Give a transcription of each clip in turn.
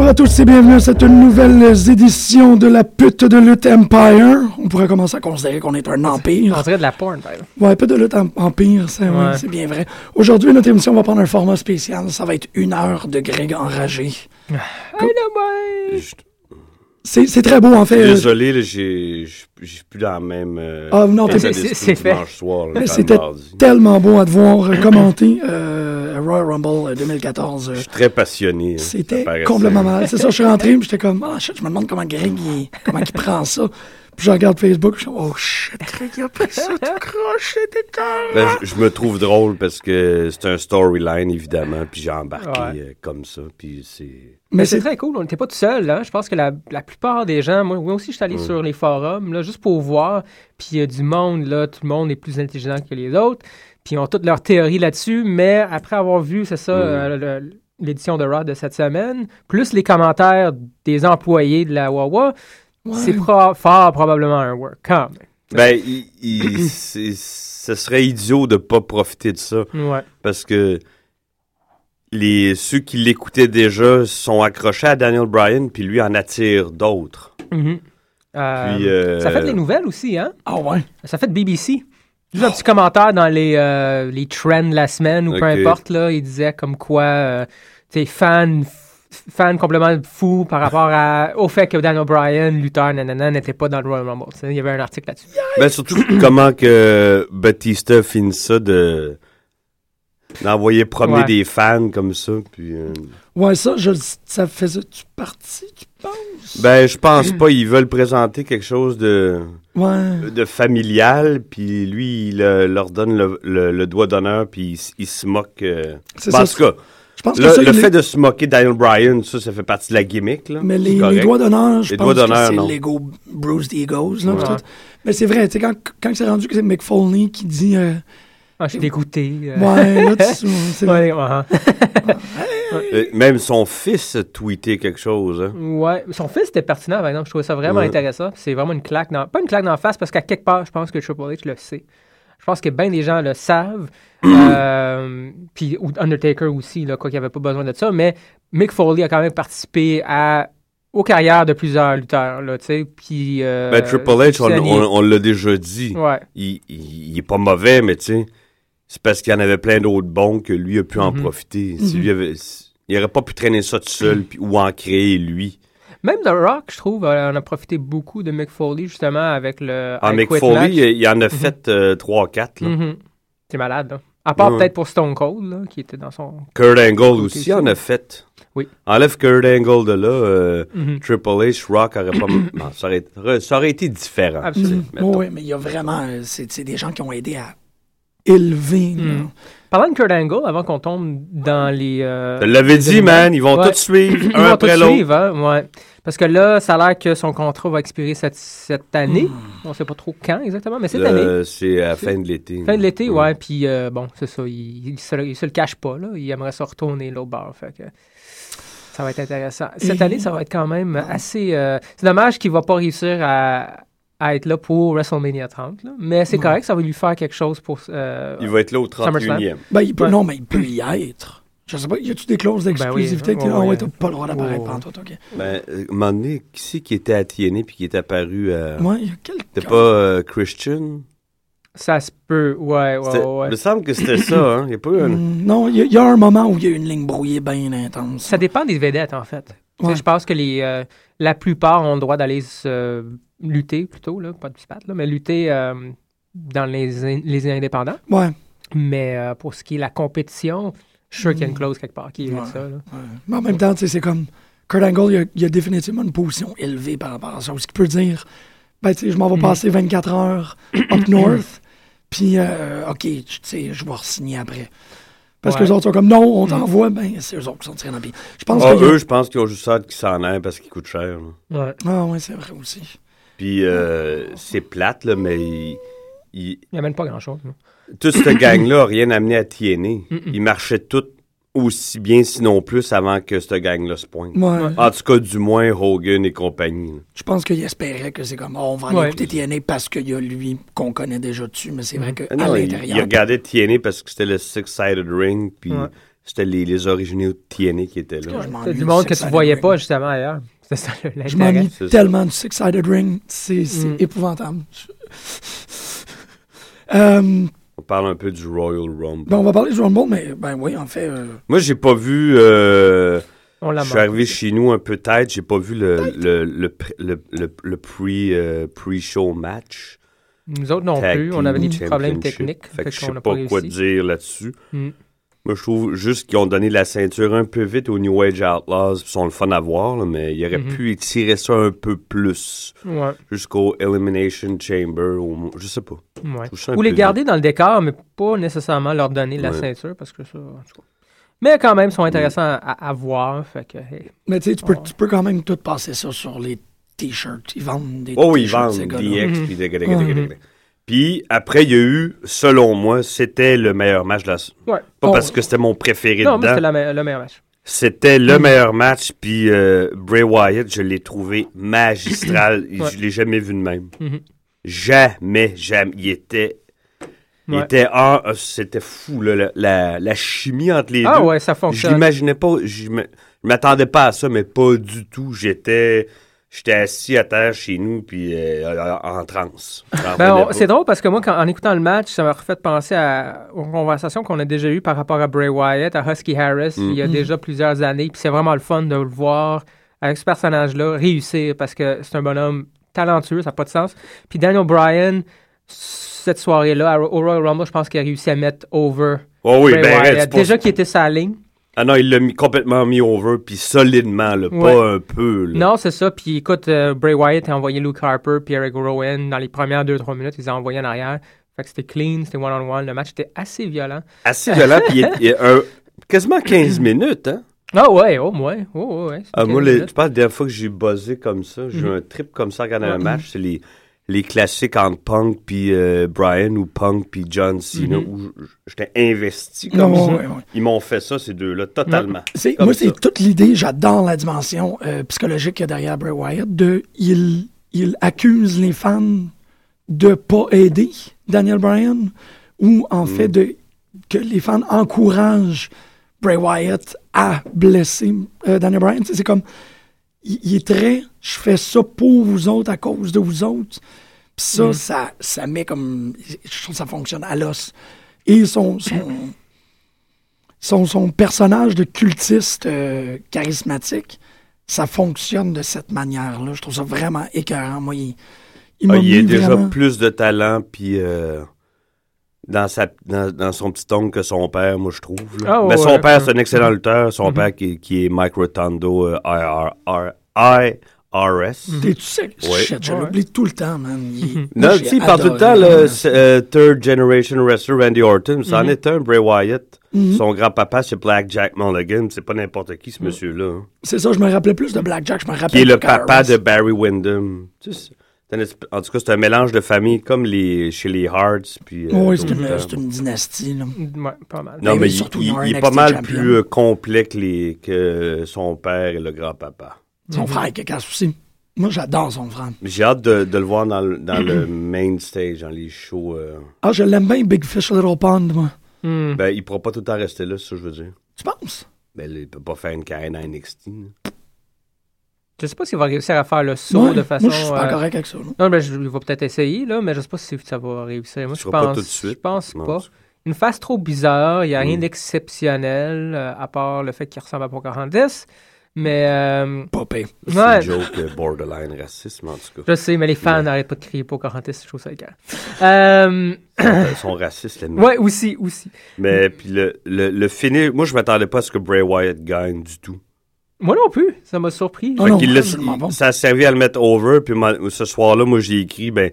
Bonjour à tous et bienvenue à cette nouvelle édition de la pute de lutte Empire. On pourrait commencer à considérer qu'on est un empire. On dirait de la porn, par exemple. Ouais, pute de lutte em- Empire, c'est ouais, bien vrai. Aujourd'hui, notre émission va prendre un format spécial. Ça va être une heure de Greg enragé. Je- C'est très beau, en fait. Désolé, là, j'ai, plus dans le même. euh, Ah, non, c'est- fait. c'était tellement beau à te voir euh, commenter euh, Royal Rumble euh, 2014. euh, Je suis très passionné. hein, C'était complètement mal. C'est ça, je suis rentré, j'étais comme, ah shit, je me demande comment Greg, il, comment il prend ça. Puis je regarde Facebook, je suis oh shit, Greg, il a pris ça tout croche. Ben, je, me trouve drôle parce que c'est un storyline, évidemment, puis j'ai embarqué Ouais. comme ça, puis c'est... Mais c'est très cool, on n'était pas tout seul. Là. Je pense que la, la plupart des gens, moi, moi aussi, je suis allé sur les forums, là, juste pour voir. Puis il y a du monde, là, tout le monde est plus intelligent que les autres. Puis ils ont toutes leurs théories là-dessus. Mais après avoir vu, c'est ça, euh, le- l'édition de Rod de cette semaine, plus les commentaires des employés de la Wawa, c'est pro- fort probablement un work. Quand Ben, il, ce serait idiot de pas profiter de ça, même. Ouais. parce que les, ceux qui l'écoutaient déjà sont accrochés à Daniel Bryan, puis lui en attire d'autres. Mhm. Euh, Puis, euh, Ça fait des nouvelles aussi, hein? Ah ouais. Ça fait de BBC. Juste un petit commentaire dans les, euh, les trends de la semaine ou peu importe, là, il disait comme quoi, euh, tu sais, fan, fan complètement fou par rapport à, au fait que Dan O'Brien, lutteur, nanana, n'était pas dans le Royal Rumble. Il y avait un article là-dessus. Ben, surtout comment que Batista finit ça de d'envoyer promener Ouais. des fans comme ça. Puis, euh, Ouais, ça, je, ça faisait-tu partie, tu penses? ben, je pense pas. Ils veulent présenter quelque chose de, Ouais. de familial, puis lui, il euh, leur donne le, le- le doigt d'honneur, puis il, se moque. euh. C'est Ben, ça. en tout cas, Je pense que le, ça, le il est- fait de se moquer Daniel Bryan, ça, ça fait partie de la gimmick. Là. Mais les, doigts d'honneur, je Les pense que c'est l'ego Bruce Egos, là, Ouais. Mais c'est vrai, tu sais, quand, quand c'est rendu que c'est Mick Foley qui dit, euh, Ah, je suis dégoûté. euh. ouais, là, tu- c'est vrai. Ouais, ouais, Même son fils a tweeté quelque chose. Hein. Ouais, son fils était pertinent, par exemple. Je trouvais ça vraiment Ouais. intéressant. C'est vraiment une claque dans. Pas une claque dans la face, parce qu'à quelque part, je pense que Triple H le sait. Je pense que bien des gens le savent. euh, puis Undertaker aussi, là, quoi qu'il n'y avait pas besoin de ça. Mais Mick Foley a quand même participé à, aux carrières de plusieurs lutteurs, là, tu sais. Puis. euh, Ben, Triple H, on, Sani- on- on l'a déjà dit. Ouais. il, il, il est pas mauvais, mais tu sais, c'est parce qu'il y en avait plein d'autres bons que lui a pu en Mhm. profiter. Si lui avait, si- il aurait pas pu traîner ça tout seul puis, ou en créer lui. Même The Rock, je trouve, euh, on a profité beaucoup de Mick Foley, justement, avec le. En I Mick Quit Foley, match. il, il en a fait 3-4. Mhm. C'est malade, là. À part Ouais. peut-être pour Stone Cold, là, qui était dans son. Kurt Angle aussi en a fait. Oui. Enlève Kurt Angle de là, euh, Mhm. Triple H, Rock aurait pas. non, ça, aurait, ça aurait été différent. Absolument. Mhm. Oui, mais il y a vraiment, euh, c'est des gens qui ont aidé à élever. là. Mm. Parlant de Kurt Angle, avant qu'on tombe dans les. euh, Je l'avais dit, man, ils vont Ouais. tous suivre, Ils un vont après tous l'autre. suivre, hein, ouais. Parce que là, ça a l'air que son contrat va expirer cette, cette année. Hmm. On sait pas trop quand exactement, mais cette année. C'est à la fin de l'été. Fin de l'été, Mm. ouais. Puis euh, bon, c'est ça. Il, il, se, il se le cache pas, là. Il aimerait se retourner l'autre bord. Fait que ça va être intéressant. Cette Et- année, ça va être quand même assez. euh, c'est dommage qu'il va pas réussir à, à être là pour WrestleMania 30, là. Mais c'est Ouais. correct, ça va lui faire quelque chose pour. euh, Il va être là au SummerSlam. 31e. Ben, il peut, Ouais. non, mais il peut y être. Je sais pas, y a-tu des clauses d'exclusivité? Ben oui, ah ouais, ouais, ouais. t'as pas le droit d'apparaître Oh. pendant tout, ok. Ben, euh, à un moment donné, qui c'est qui était à TNA puis qui est apparu à... Ouais, il y a quelqu'un. C'était pas euh, Christian? Ça se peut, ouais, ouais, ouais. Il me semble que c'était ça, hein? Il y a pas eu un... Mm, Non, il y, a- il y a un moment où il y a une ligne brouillée bien intense. Ça dépend des vedettes, en fait. Ouais. Je pense que les, euh, la plupart ont le droit d'aller se lutter, plutôt, là, pas de se battre, là, mais lutter euh, dans les, in- les indépendants. Ouais. Mais euh, pour ce qui est la compétition, je suis sûr qu'il y a une clause quelque part qui est Ouais. ça. là. Ouais. Mais en même temps, c'est comme. Kurt Angle, il a, il a définitivement une position élevée par rapport à ça. Ce qui peut dire ben, tu sais, je m'en vais Mhm. passer 24 heures up north, puis, euh, OK, tu sais, je vais re-signer après. Parce que Ouais. les autres sont comme, non, on t'envoie, ben, c'est eux autres qui sont tirés dans le pied. Je pense Ah, que. eux, je pense qu'ils ont juste hâte qu'ils s'en aillent parce qu'ils coûtent cher. là. Ouais. Ah, ouais, c'est vrai aussi. Puis euh, c'est plate, là, mais il- il- Il n'y a même pas grand-chose. toute cette gang-là n'a rien amené à TNA. Mm-mm. Ils marchaient tous aussi bien, sinon plus, avant que cette gang-là se pointe. Ouais. En tout cas, du moins, Hogan et compagnie. là. Je pense qu'il espérait que c'est comme, oh, on va aller Ouais. écouter TNA parce qu'il y a lui qu'on connaît déjà dessus, mais c'est vrai qu'à Ah non, il, l'intérieur. il regardait TNA parce que c'était le Six-Sided Ring, puis Ouais. C'était les, les originaux de TNA qui étaient là. C'est du monde que tu voyais pas justement ailleurs. C'est ça Je m'ennuie tellement du Six-Sided Ring, c'est Mm. épouvantable. Euh, On parle un peu du Royal Rumble. ben, on va parler du Rumble, mais ben oui, en fait, euh, Moi, j'ai pas vu... euh, On l'a je suis arrivé chez nous un peu tête, j'ai pas vu le, le, le, pr- le, le, le pre, euh, pre-show match. Nous autres non Tag plus. On avait des petits problèmes techniques. Fait que je sais pas pas quoi dire là-dessus. Mm. Moi, je trouve juste qu'ils ont donné la ceinture un peu vite aux New Age Outlaws. Ils sont le fun à voir, là, mais ils auraient Mhm. pu étirer ça un peu plus Ouais, jusqu'au Elimination Chamber. Ou, je sais pas. ouais. Ou les garder dans le décor, mais pas nécessairement leur donner la Ouais. ceinture, parce que ça, en tout cas. Mais quand même, ils sont intéressants à, à voir. Fait que, hey. mais tu sais, tu peux, Ouais. tu peux quand même tout passer ça sur les t-shirts. Ils vendent des Oh ils t-shirts, vendent ces gars-là. DX. Puis, Puis après, il y a eu, selon moi, c'était le meilleur match de la... Ouais. Pas Oh. parce que c'était mon préféré Non, mais dedans. c'était la me- le meilleur match. C'était le Mhm. meilleur match, puis euh, Bray Wyatt, je l'ai trouvé magistral. Ouais. Je l'ai jamais vu de même. Mhm. Jamais, jamais. Il était... Il Ouais. était ah, euh, c'était fou là, la, la, la chimie entre les Ah deux. ouais, ça je fonctionne. l'imaginais pas, je je m'attendais pas à ça, mais pas du tout. J'étais, j'étais assis à terre chez nous puis euh, en transe. Ben, c'est drôle parce que moi, quand- en écoutant le match, ça m'a refait penser à, aux conversations qu'on a déjà eues par rapport à Bray Wyatt, à Husky Harris, il y a Mhm. déjà plusieurs années. Puis c'est vraiment le fun de le voir avec ce personnage-là réussir parce que c'est un bonhomme talentueux, ça n'a pas de sens. Puis Daniel Bryan, cette soirée-là, au Royal Rumble, je pense qu'il a réussi à mettre over Oh oui, Bray ben, Wyatt. Déjà qu'il était sa ligne. Ah non, il l'a mis complètement mis over puis solidement, là, Ouais. pas un peu. Là. Non, c'est ça. Puis écoute, euh, Bray Wyatt a envoyé Luke Harper puis Eric Rowan dans les premières 2-3 minutes. Ils ont envoyés en arrière. Fait que c'était clean, c'était one-on-one. Le match était assez violent. Assez violent puis il est un- quasiment 15 minutes, hein? Ah ouais, au moins. Oh, ouais, ouais. Ah, moi, 15 les- je pense que la dernière fois que j'ai buzzé comme ça, j'ai eu Mhm. un trip comme ça quand un Ouais. match, c'est les, les classiques entre Punk puis euh, Brian ou Punk puis John Cena Mhm. où j'étais investi Non, comme ça. ouais, ouais, ouais. Ils m'ont fait ça, ces deux-là, totalement. Moi, c'est toute l'idée, j'adore la dimension euh, psychologique qu'il y a derrière Bray Wyatt, de il, il accuse les fans de pas aider Daniel Bryan, ou en fait de que les fans encouragent Bray Wyatt à blesser euh, Daniel Bryan. C'est comme, il, il est très, je fais ça pour vous autres, à cause de vous autres. Puis ça, Mm. ça, ça met comme, je trouve que ça fonctionne à l'os. Et son, son, son, son personnage de cultiste euh, charismatique, ça fonctionne de cette manière-là. Je trouve ça vraiment écœurant. Moi, il, il Ah, il a mis déjà vraiment- plus de talent puis euh, dans, sa, dans, dans son petit ongle que son père, moi, je trouve. Ah, Mais son ouais. père, c'est un excellent lutteur. Son Mhm. père qui, qui est Mike Rotundo, euh, IRS. T'es-tu sérieux? Ouais. Shit, je Ouais. l'oublie tout le temps, man. Il- Non, j'ai tu sais, il parle tout le temps, le euh, Third Generation Wrestler Randy Orton. Ça en Mhm. est un, Bray Wyatt. Son grand-papa, c'est Black Jack Mulligan. C'est pas n'importe qui, ce monsieur-là. hein. C'est ça, je me rappelais plus de Blackjack. Je me rappelle Qui est le papa de Barry Windham. Tu sais, en tout cas, c'est un mélange de famille, comme les, chez les Hearts. Puis, euh, Oui, c'est d'autres, une, euh, c'est une dynastie. Là. Ouais, pas mal. Non, mais il, est pas mal champion. plus euh, complet que, les, que son père et le grand-papa. Son Mhm. frère qui casse aussi. Moi, j'adore son frère. J'ai hâte de, de le voir dans, le- dans le main stage, dans les shows. euh. Ah, je l'aime bien, Big Fish Little Pond, moi. Hmm. Ben, il pourra pas tout le temps rester là, c'est ça que je veux dire. Tu penses? Ben, là, il peut pas faire une carrière dans NXT. là. Je sais pas s'il va réussir à faire le saut Ouais, de façon. Moi, je suis pas euh, correct avec ça. là. Non, ben, je, il va peut-être essayer, là, mais je sais pas si ça va réussir. Moi, je pas pense, tout de suite. je pense Non, pas. Une face trop bizarre, il n'y a rien Mm. d'exceptionnel, euh, à part le fait qu'il ressemble à Pocahontas. Mais, euh, Pas pire. C'est Ouais. une joke euh, borderline racisme, en tout cas. je sais, mais les fans Ouais. n'arrêtent pas de crier Pocahontas, je trouve ça égal. Euh, Ils sont racistes, les mecs. ouais, aussi, aussi. Mais puis le, le, le finish, moi je m'attendais pas à ce que Bray Wyatt gagne du tout. Moi non plus, ça m'a surpris. Ah Fait non, qu'il l'a- vraiment bon. Ça a servi à le mettre over. Puis ce soir-là, moi, j'ai écrit, ben,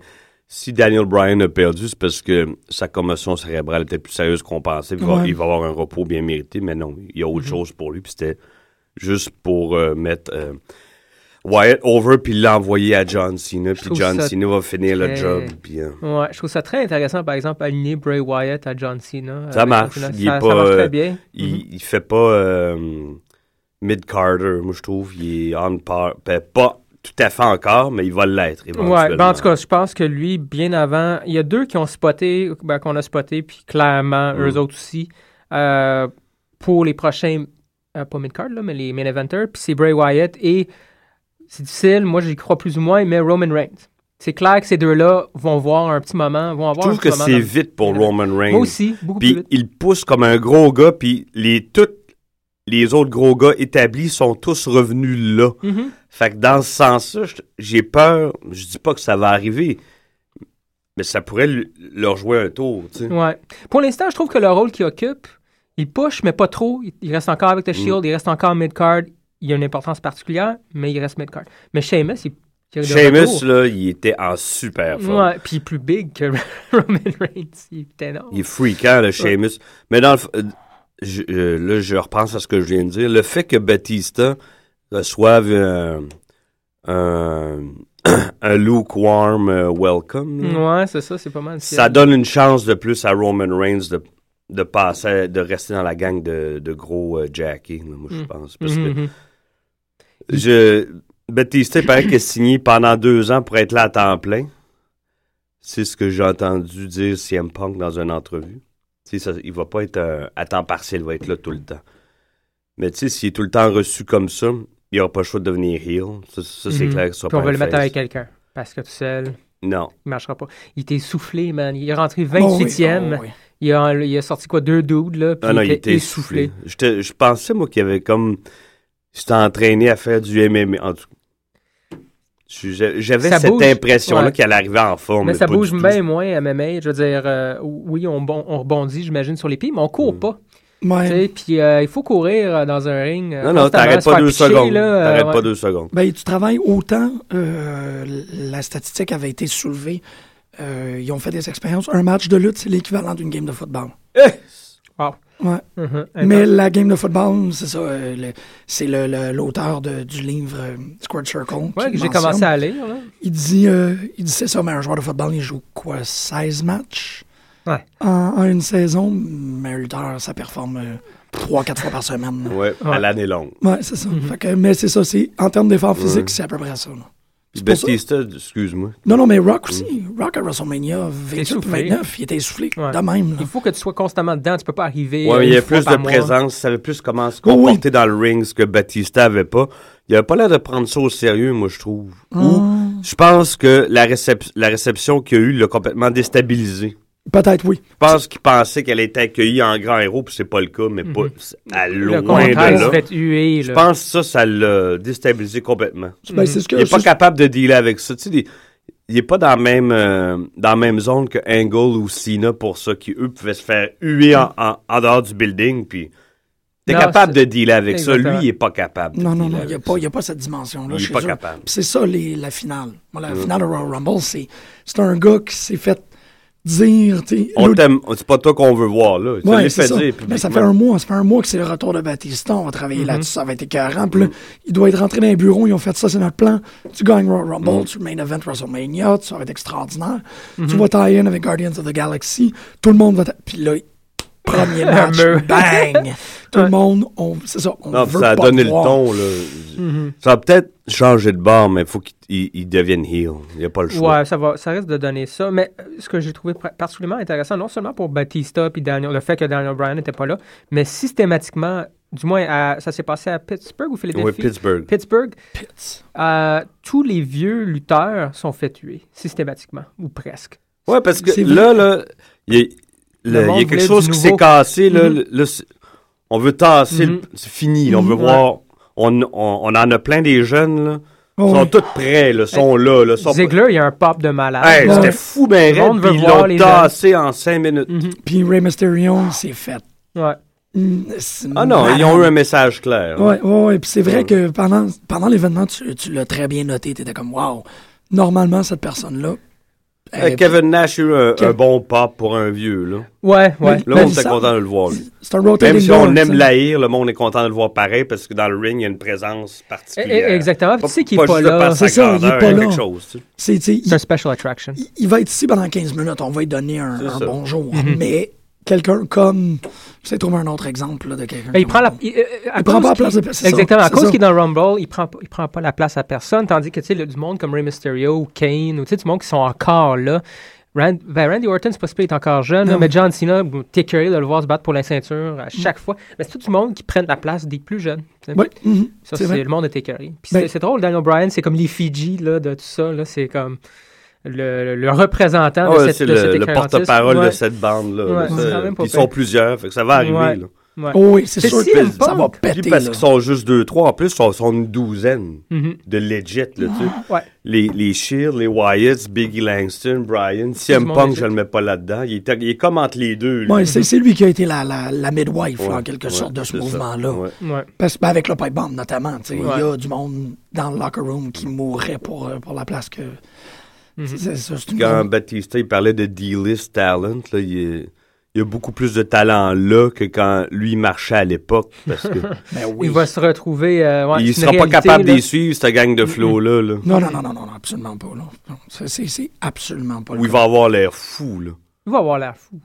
si Daniel Bryan a perdu, c'est parce que sa commotion cérébrale était plus sérieuse qu'on pensait. Il va, Ouais. il va avoir un repos bien mérité, mais non, il y a autre Mhm. chose pour lui. Puis c'était juste pour euh, mettre euh, Wyatt over puis l'envoyer à John Cena. Puis trouve John ça Cena va finir le très- job. Puis, euh, Ouais, je trouve ça très intéressant, par exemple, aligner Bray Wyatt à John Cena. Ça avec marche. Cena. Il est Ça, pas, ça marche euh, très bien. il, Mhm. il fait pas euh, mid-Carter, moi, je trouve. Il est on par. ben, pas tout à fait encore, mais il va l'être. Ouais, ben en tout cas, je pense que lui, bien avant, il y a deux qui ont spoté, ben, qu'on a spoté, puis clairement, Mm. eux autres aussi, euh, pour les prochains, euh, pas mid-card, là, mais les main eventers, puis c'est Bray Wyatt, et c'est difficile, moi j'y crois plus ou moins, mais Roman Reigns. C'est clair que ces deux-là vont voir un petit moment, vont Je avoir un trouve petit que c'est dans- vite pour. Roman Reigns. Moi aussi, beaucoup plus Puis vite. il pousse comme un gros gars, puis les tous les autres gros gars établis sont tous revenus là. Mhm. Fait que dans ce sens-là, j'ai peur. Je dis pas que ça va arriver, mais ça pourrait leur jouer un tour. Tu sais. Ouais. Pour l'instant, je trouve que le rôle qu'il occupe, il push, mais pas trop. Il, il reste encore avec The Shield, il reste encore mid-card. Il a une importance particulière, mais il reste mid-card. Mais Sheamus, il, Sheamus, là, il était en super forme. Ouais, puis il est plus big que Roman Reigns. Il est énorme. Il est freakant, le Sheamus. Mais dans le euh, je- euh, là, je repense à ce que je viens de dire. Le fait que Batista reçoive euh, un, un lukewarm euh, welcome, là, Ouais, c'est ça, c'est pas mal. ça donne une chance de plus à Roman Reigns de, de passer, de rester dans la gang de, de gros euh, Jackie, là, moi, je Mm. pense. Parce que Mhm. je, Batista, il paraît qu'il a signé pendant deux ans pour être là à temps plein. C'est ce que j'ai entendu dire CM Punk dans une entrevue. Sais, ça, il va pas être euh, à temps partiel, il va être là tout le temps. Mais tu sais, s'il est tout le temps reçu comme ça, il aura pas le choix de devenir heel. Ça, ça, c'est Mhm. clair que ce sera Puis on pas va un le mettre face. avec quelqu'un. Parce que tout seul, Non. il marchera pas. Il était essoufflé, man. Il est rentré Oh oui, 28e. oh oui. il, a, il a sorti quoi, deux dudes, là. Puis Ah non, il était essoufflé. Je pensais, moi, qu'il avait comme. J'étais entraîné à faire du MMA. En tout J'avais cette bouge. impression-là Ouais. qu'elle arrivait en forme. Mais ça bouge bien moins à MMA. Je veux dire, euh, oui, on, on rebondit, j'imagine, sur les pieds, mais on court Mm. pas. Ouais. Puis euh, il faut courir euh, dans un ring. Non, non, t'arrêtes pas deux secondes. là, euh, T'arrêtes ouais. pas deux secondes. Ben, tu travailles autant. euh, la statistique avait été soulevée. Euh, ils ont fait des expériences. Un match de lutte, c'est l'équivalent d'une game de football. Wow. Ouais. Mhm. Mais la game de football, c'est ça. euh, c'est l'auteur de- du livre euh, Squared Circle. Ouais, que j'ai commencé à lire. Là. Il dit, euh, il dit c'est ça, mais un joueur de football, il joue quoi 16 matchs? Ouais. en, en une saison. Mais un lutteur, ça performe 3-4 fois par semaine. là. Ouais, Ouais. à l'année longue. Ouais, c'est ça. Mhm. Fait que- mais c'est ça, en termes d'effort physique, c'est à peu près ça. là. Ça- Batista, excuse-moi. Non, non, mais Rock aussi. Rock à WrestleMania 28 Essoufflé. 29, il était essoufflé. Ouais. De même. là. Il faut que tu sois constamment dedans. Tu peux pas arriver. Mais il y a plus de mois. présence. Il savait plus comment se Oui, oui. comporter dans le ring, ce que Batista avait pas. Il avait pas l'air de prendre ça au sérieux, moi, je trouve. Ou, Hum, je pense que la, récep- la réception qu'il y a eu l'a complètement déstabilisé. Peut-être, oui. Je pense qu'il pensait qu'elle était accueillie en grand héros, puis c'est pas le cas, mais pas c'est à Le loin de contraire, il se là. fait huer. Je pense que ça, ça l'a déstabilisé complètement. Ben, c'est ce que Il est pas c'est- capable de dealer avec ça. Tu sais, il- il est pas dans la même euh, dans la même zone que Angle ou Cena pour ça, qui eux pouvaient se faire huer en, en- en dehors du building, puis t'es Non, capable c'est- de dealer avec ça. Lui, il est pas capable. de Non, non, non, il n'y a, pas- ça. il y a pas cette dimension-là. Il est chez pas eux. capable. C'est ça, les- la finale. Moi, la finale de Royal Rumble, c'est c'est un gars qui s'est fait dire. On t'aime, c'est pas toi qu'on veut voir là. Ouais, fait ça. dire Mais ça fait un mois, ça fait un mois que c'est le retour de Batista. On va travailler Mhm. là-dessus, ça va être écœurant. Puis là, il doit être rentré dans les bureaux, ils ont fait ça, c'est notre plan. Tu gagnes Royal Rumble, Mhm. tu main event WrestleMania, ça va être extraordinaire. Tu vas tie-in avec Guardians of the Galaxy, tout le monde va. Puis là, premier match, bang! Tout Ouais. le monde, on, c'est ça, on Non, veut ça a pas donné le voir. ton là. Mhm. Ça va peut-être changer de bord, mais il faut qu'il il- il devienne heel. Il n'y a pas le choix. Ouais, ça, va, ça risque de donner ça. Mais euh, ce que j'ai trouvé particulièrement intéressant, non seulement pour Batista puis Daniel, le fait que Daniel Bryan n'était pas là, mais systématiquement, du moins, à- ça s'est passé à Pittsburgh ou Philadelphie? Oui, Pittsburgh. Pittsburgh, Pitts. euh, tous les vieux lutteurs sont fait tuer, systématiquement, ou presque. Ouais, parce que C'est là, là, il a, il y a quelque chose qui s'est cassé. Là, le- on veut tasser, c'est fini. On veut voir. On, on, on en a plein des jeunes. Là. Oh, Ils sont oui. tous prêts. Là, sont là. là sont Ziggler, il y a un pop de malade. pas- Hey, Ouais. C'était fou, ben raide, puis Ils voir l'ont tassé en cinq minutes. Mhm. Puis Rey Mysterio, c'est fait. Ouais. Mm, Ah non, ils ont eu un message clair. Ouais, ouais, ouais. Puis c'est vrai Ouais. que pendant, pendant l'événement, tu, tu l'as très bien noté. Tu étais comme, wow, normalement, cette personne-là. Euh, elle- Kevin Nash a eu un, Kev- un bon pop pour un vieux. Là, Ouais, ouais. Le Ben, monde était ça- content de le voir. lui. C'est un rotating Même si on aime l'haïr, le monde est content de le voir pareil parce que dans le ring, il y a une présence Eh, particulière. eh, Exactement. Puis Pas, tu sais qu'il est pas là. C'est ça, il est grandeur, pas là. chose. C'est, un il, special attraction. il- il va être ici pendant 15 minutes. On va lui donner un, bonjour. Mhm. Mais quelqu'un comme. J'essaie de trouver un autre exemple là, de quelqu'un. Ben, il prend la, il, euh, Il prend pas la place de ça, Exactement. à cause qu'il est dans le Rumble, il prend, pas- il prend pas la place à personne. Tandis que, tu sais, du monde comme Rey Mysterio ou Kane, ou tu sais, du monde qui sont encore là. Rand- ben, Randy Orton, c'est pas super, il est encore jeune, là, mais John Cena, t'es curieux de le voir se battre pour la ceinture à chaque fois. Mais c'est tout du monde qui prennent la place des plus jeunes. sais. Ouais, mhm, Ça, c'est le monde était écœuré. Puis Ben- c'est- drôle, Daniel Bryan, c'est comme les Fiji là, de tout ça. C'est comme le, le représentant Ah de ouais, cette, de le, le écréantiste. porte-parole Ouais. de cette bande-là. Ouais, Ils sont plusieurs, fait que ça va arriver. Ouais. là. Ouais. Oh oui, c'est sûr que ça va Punk. péter. Puis parce qu'ils sont juste deux, trois. En plus, ils sont, sont une douzaine Mhm. de legit. Là, tu sais. Ouais. les, les les Wyatts, Biggie Langston, Brian. CM Punk, je le mets pas là-dedans. Il est, il est comme entre les deux. Ouais, c'est, lui qui a été la, la, la midwife, là, en quelque ouais, sorte, de ce mouvement-là. Parce ben, avec le pipe bomb, notamment, il y a du monde dans le locker room qui mourrait pour, euh, pour la place que. Mhm. c'est, ça, c'est une Quand Batista il parlait de D-list talent, là, il, est- il y a beaucoup plus de talent là que quand lui marchait à l'époque. Parce que Ben oui. Il va se retrouver. euh, ouais, il c'est sera pas capable les suivre, cette gang de flow-là. Là, Non, non, non, non, non, non, absolument pas. C'est, absolument pas le Où il va avoir l'air fou. Là. Il va avoir l'air fou.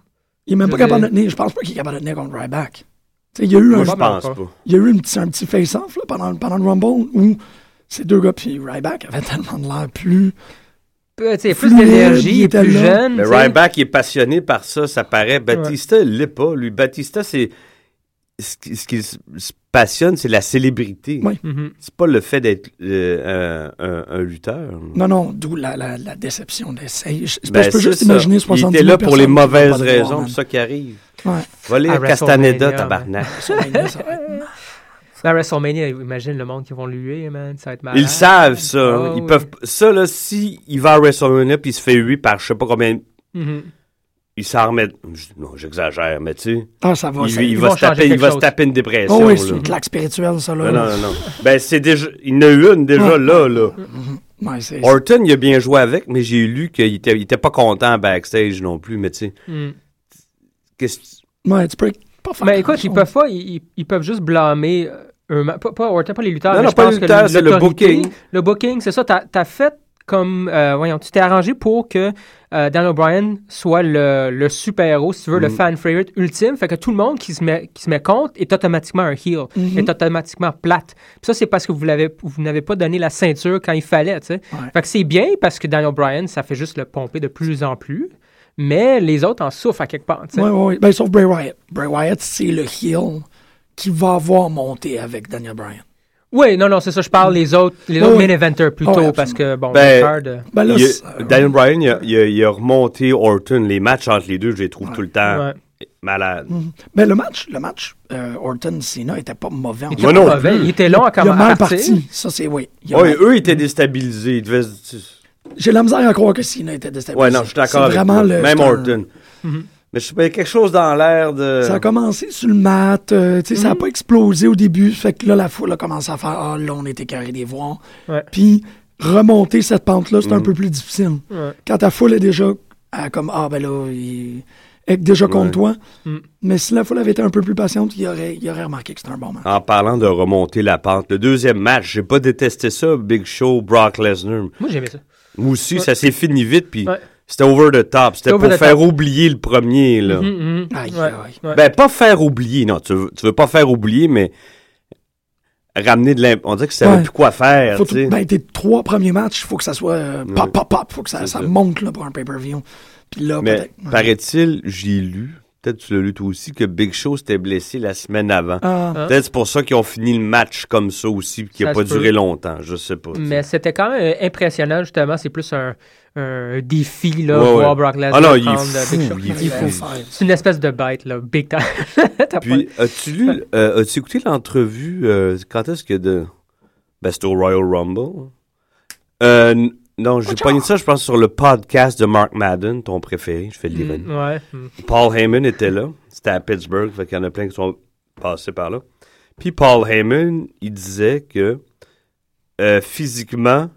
Il est même Je pas capable de tenir. Je pense pas qu'il est capable de tenir contre Ryback. Tu sais, il y a eu Moi, un, je pense pas. pas. il y a eu un petit, un petit face-off là, pendant, pendant le Rumble où ces deux gars, puis Ryback avait tellement de l'air plus. Peu- tu sais, plus d'énergie, il il est était plus jeune. Mais. Ryback il est passionné par ça, ça paraît. Batista, il l'est pas. Lui, Batista, c'est. Ce qui, ce qui se passionne, c'est la célébrité. Ouais. Mhm. C'est pas le fait d'être euh, un, un- un lutteur. Non, non, d'où la, la, la déception d'essayer. Je, Ben, je peux c'est juste ça. imaginer Il 70 était 000 là pour les mauvaises raisons, c'est ça qui arrive. Ouais. Va aller À Castaneda, tabarnak. La WrestleMania, imagine le monde qui vont lui, man. Ça va être malade. Ils savent, ça. Ah, ils oui. peuvent, ça, là, si il va à WrestleMania puis il se fait huer par je sais pas combien, Mhm. il s'en remet. Non, j'exagère, mais tu sais. Ah, ça va. il, ça- il ils va, se taper, il va se taper une dépression. Oh oui, là. c'est une claque spirituelle, ça, là. Non, non, non, non. Ben, c'est déjà. Il y en a eu une déjà Ouais. là, là. Ouais, c'est- Orton, il a bien joué avec, mais j'ai lu qu'il était, il était pas content backstage non plus, mais tu sais. Mhm. qu'est-ce- Ouais, tu peux pas faire Mais écoute, ils peuvent pas, ils, ils- ils peuvent juste blâmer euh, eux-mêmes. Pas, pas, Orton, pas les lutteurs, Non, non, je pas pense les lutteurs, c'est le booking. Le booking, c'est ça. T'as as fait comme, euh, voyons, tu t'es arrangé pour que euh, Daniel O'Brien soit le, le super-héros, si tu veux, le Mhm. fan favorite ultime. Fait que tout le monde qui se met, qui se met contre est automatiquement un heel, Mhm. est automatiquement plate. Puis ça, c'est parce que vous l'avez, vous n'avez pas donné la ceinture quand il fallait, tu sais. Ouais. Fait que c'est bien parce que Daniel Bryan, ça fait juste le pomper de plus en plus. Mais les autres en souffrent à quelque part, tu sais. Ouais, ouais, ouais. Ben, sauf Bray Wyatt. Bray Wyatt, c'est le heel qui va avoir monté avec Daniel Bryan. Oui, non, non, c'est ça. Je parle les autres, les autres main eventers plutôt, Ouais, parce que, bon, Ben, euh, Ben là, Il a- c'est- Daniel Bryan, il a, il a- il a remonté Orton. Les matchs entre les deux, je les trouve Ouais. tout le temps ouais. malades. Ben, le match, le match euh, Orton-Cena était pas mauvais. en Il était non pas mauvais. plus. Il était long à, Il a mal partir. parti. Ça, c'est oui. Il Oui, mal- eux étaient déstabilisés. Ils devaient se- J'ai la misère à croire que Cena était déstabilisé. Ouais, non, je suis d'accord vraiment toi. le. Même Orton. Mais je sais pas, il y a quelque chose dans l'air de... Ça a commencé sur le mat, euh, tu sais, ça n'a pas explosé au début, fait que là, la foule a commencé à faire « Ah, là, on était carré des. Ouais. Puis, remonter cette pente-là, c'est un Mhm. peu plus difficile. Ouais. Quand ta foule est déjà à comme « Ah, ben là, il est déjà contre Ouais. toi. Mhm. Mais si la foule avait été un peu plus patiente, il aurait, il aurait remarqué que c'était un bon match. En parlant de remonter la pente, le deuxième match, j'ai pas détesté ça, Big Show, Brock Lesnar. Moi, j'aimais ça. Moi aussi, Ouais. ça s'est fini vite, puis Ouais. C'était over the top. C'était pour the faire top. oublier le premier, là. Mhm, mhm. Aïe, Ouais, aïe. ouais. Ben, pas faire oublier, non. Tu veux, tu veux pas faire oublier, mais ramener de l'imp... On dirait que ça savait Ouais. plus quoi faire, Faut tu sais. tout- ben, tes trois premiers matchs, il faut que ça soit euh, pop, pop, pop. faut que ça, ça monte là, pour un pay-per-view. Puis là, peut-être... ouais. paraît-il, j'ai lu, peut-être tu l'as lu toi aussi, que Big Show s'était blessé la semaine avant. Ah, Hein? Peut-être c'est pour ça qu'ils ont fini le match comme ça aussi, puis qui a Ça pas duré peut. longtemps. Je sais pas. Mais c'était quand même impressionnant, justement. C'est plus un, un défi, là, Ouais, voir ouais. Brock Lesnar Ah non, il est prendre fou, Big Show. il est fou. C'est une espèce de bête, là, big time. Pas- Puis, as-tu lu, euh, as-tu écouté l'entrevue, euh, quand est-ce que de... Ben, c'était au Royal Rumble? Euh, non, j'ai pogné ça, je pense, sur le podcast de Mark Madden, ton préféré, je fais de l'ironie. Mm, ouais. mm. Paul Heyman était là, c'était à Pittsburgh, fait qu'il y en a plein qui sont passé par là. Puis Paul Heyman, il disait que euh, physiquement,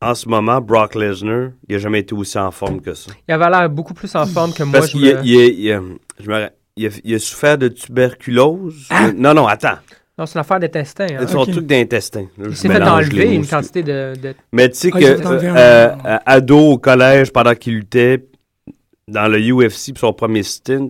en ce moment, Brock Lesnar, il a jamais été aussi en forme que ça. Il avait l'air beaucoup plus en forme que moi. Parce je me- il a- il a- je me ra- il a- il a souffert de tuberculose. Ah! Euh, Non, non, attends. Non, c'est une affaire d'intestin. hein. C'est son truc d'intestin. Il s'est fait enlever une quantité de. de- Mais tu sais Ah, que un- euh, euh, ado au collège, pendant qu'il luttait dans le UFC, puis son premier stint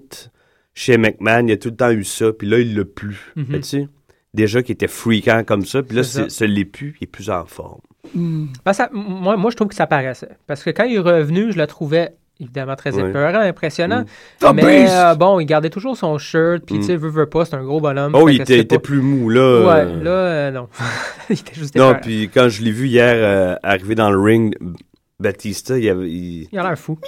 chez McMahon, il a tout le temps eu ça, puis là, il l'a plus. Mhm. Tu sais, déjà qu'il était freakant comme ça, puis là, C'est ça. ça l'est plus, il est plus en forme. Hmm. Ben, ça- moi, moi, je trouve que ça paraissait. Parce que quand il est revenu, je le trouvais évidemment très Ouais. épeurant, impressionnant. Mm. The mais Beast! euh, bon, il gardait toujours son shirt, puis Mm. tu sais, veut, veut pas, c'est un gros bonhomme. Oh, il était, c'était était pas- plus mou, là. Ouais, là, euh, non. il était juste Non, puis quand je l'ai vu hier euh, arriver dans le ring, Batista, il, avait, il, Il a l'air fou.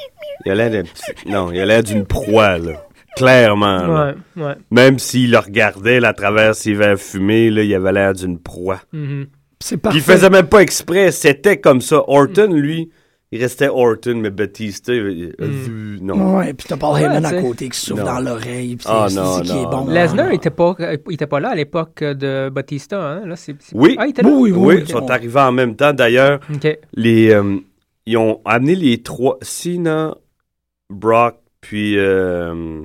il a l'air d'un petit- Non, il a l'air d'une proie, là. Clairement. là. Ouais, ouais. Même s'il le regardait là, à travers ses verres fumés, là, il avait l'air d'une proie. Mhm. C'est Puis parfait. il faisait même pas exprès, c'était comme ça. Orton, lui, il restait Orton, mais Batista, il- il a Mm. vu- non. Ouais, puis t'as Paul Heyman Ouais, à côté qui souffle dans l'oreille, puis Ah, c'est non, qui est non, bon. non. Lesnar Ah, était pas, euh, il était pas là à l'époque de Batista. Hein? Là, c'est, c'est- Oui. Ah, il était là? Oui, oui, Oui, oui. ils sont arrivés en même temps. D'ailleurs, les, euh, ils ont amené les trois, Cena, Brock, puis euh,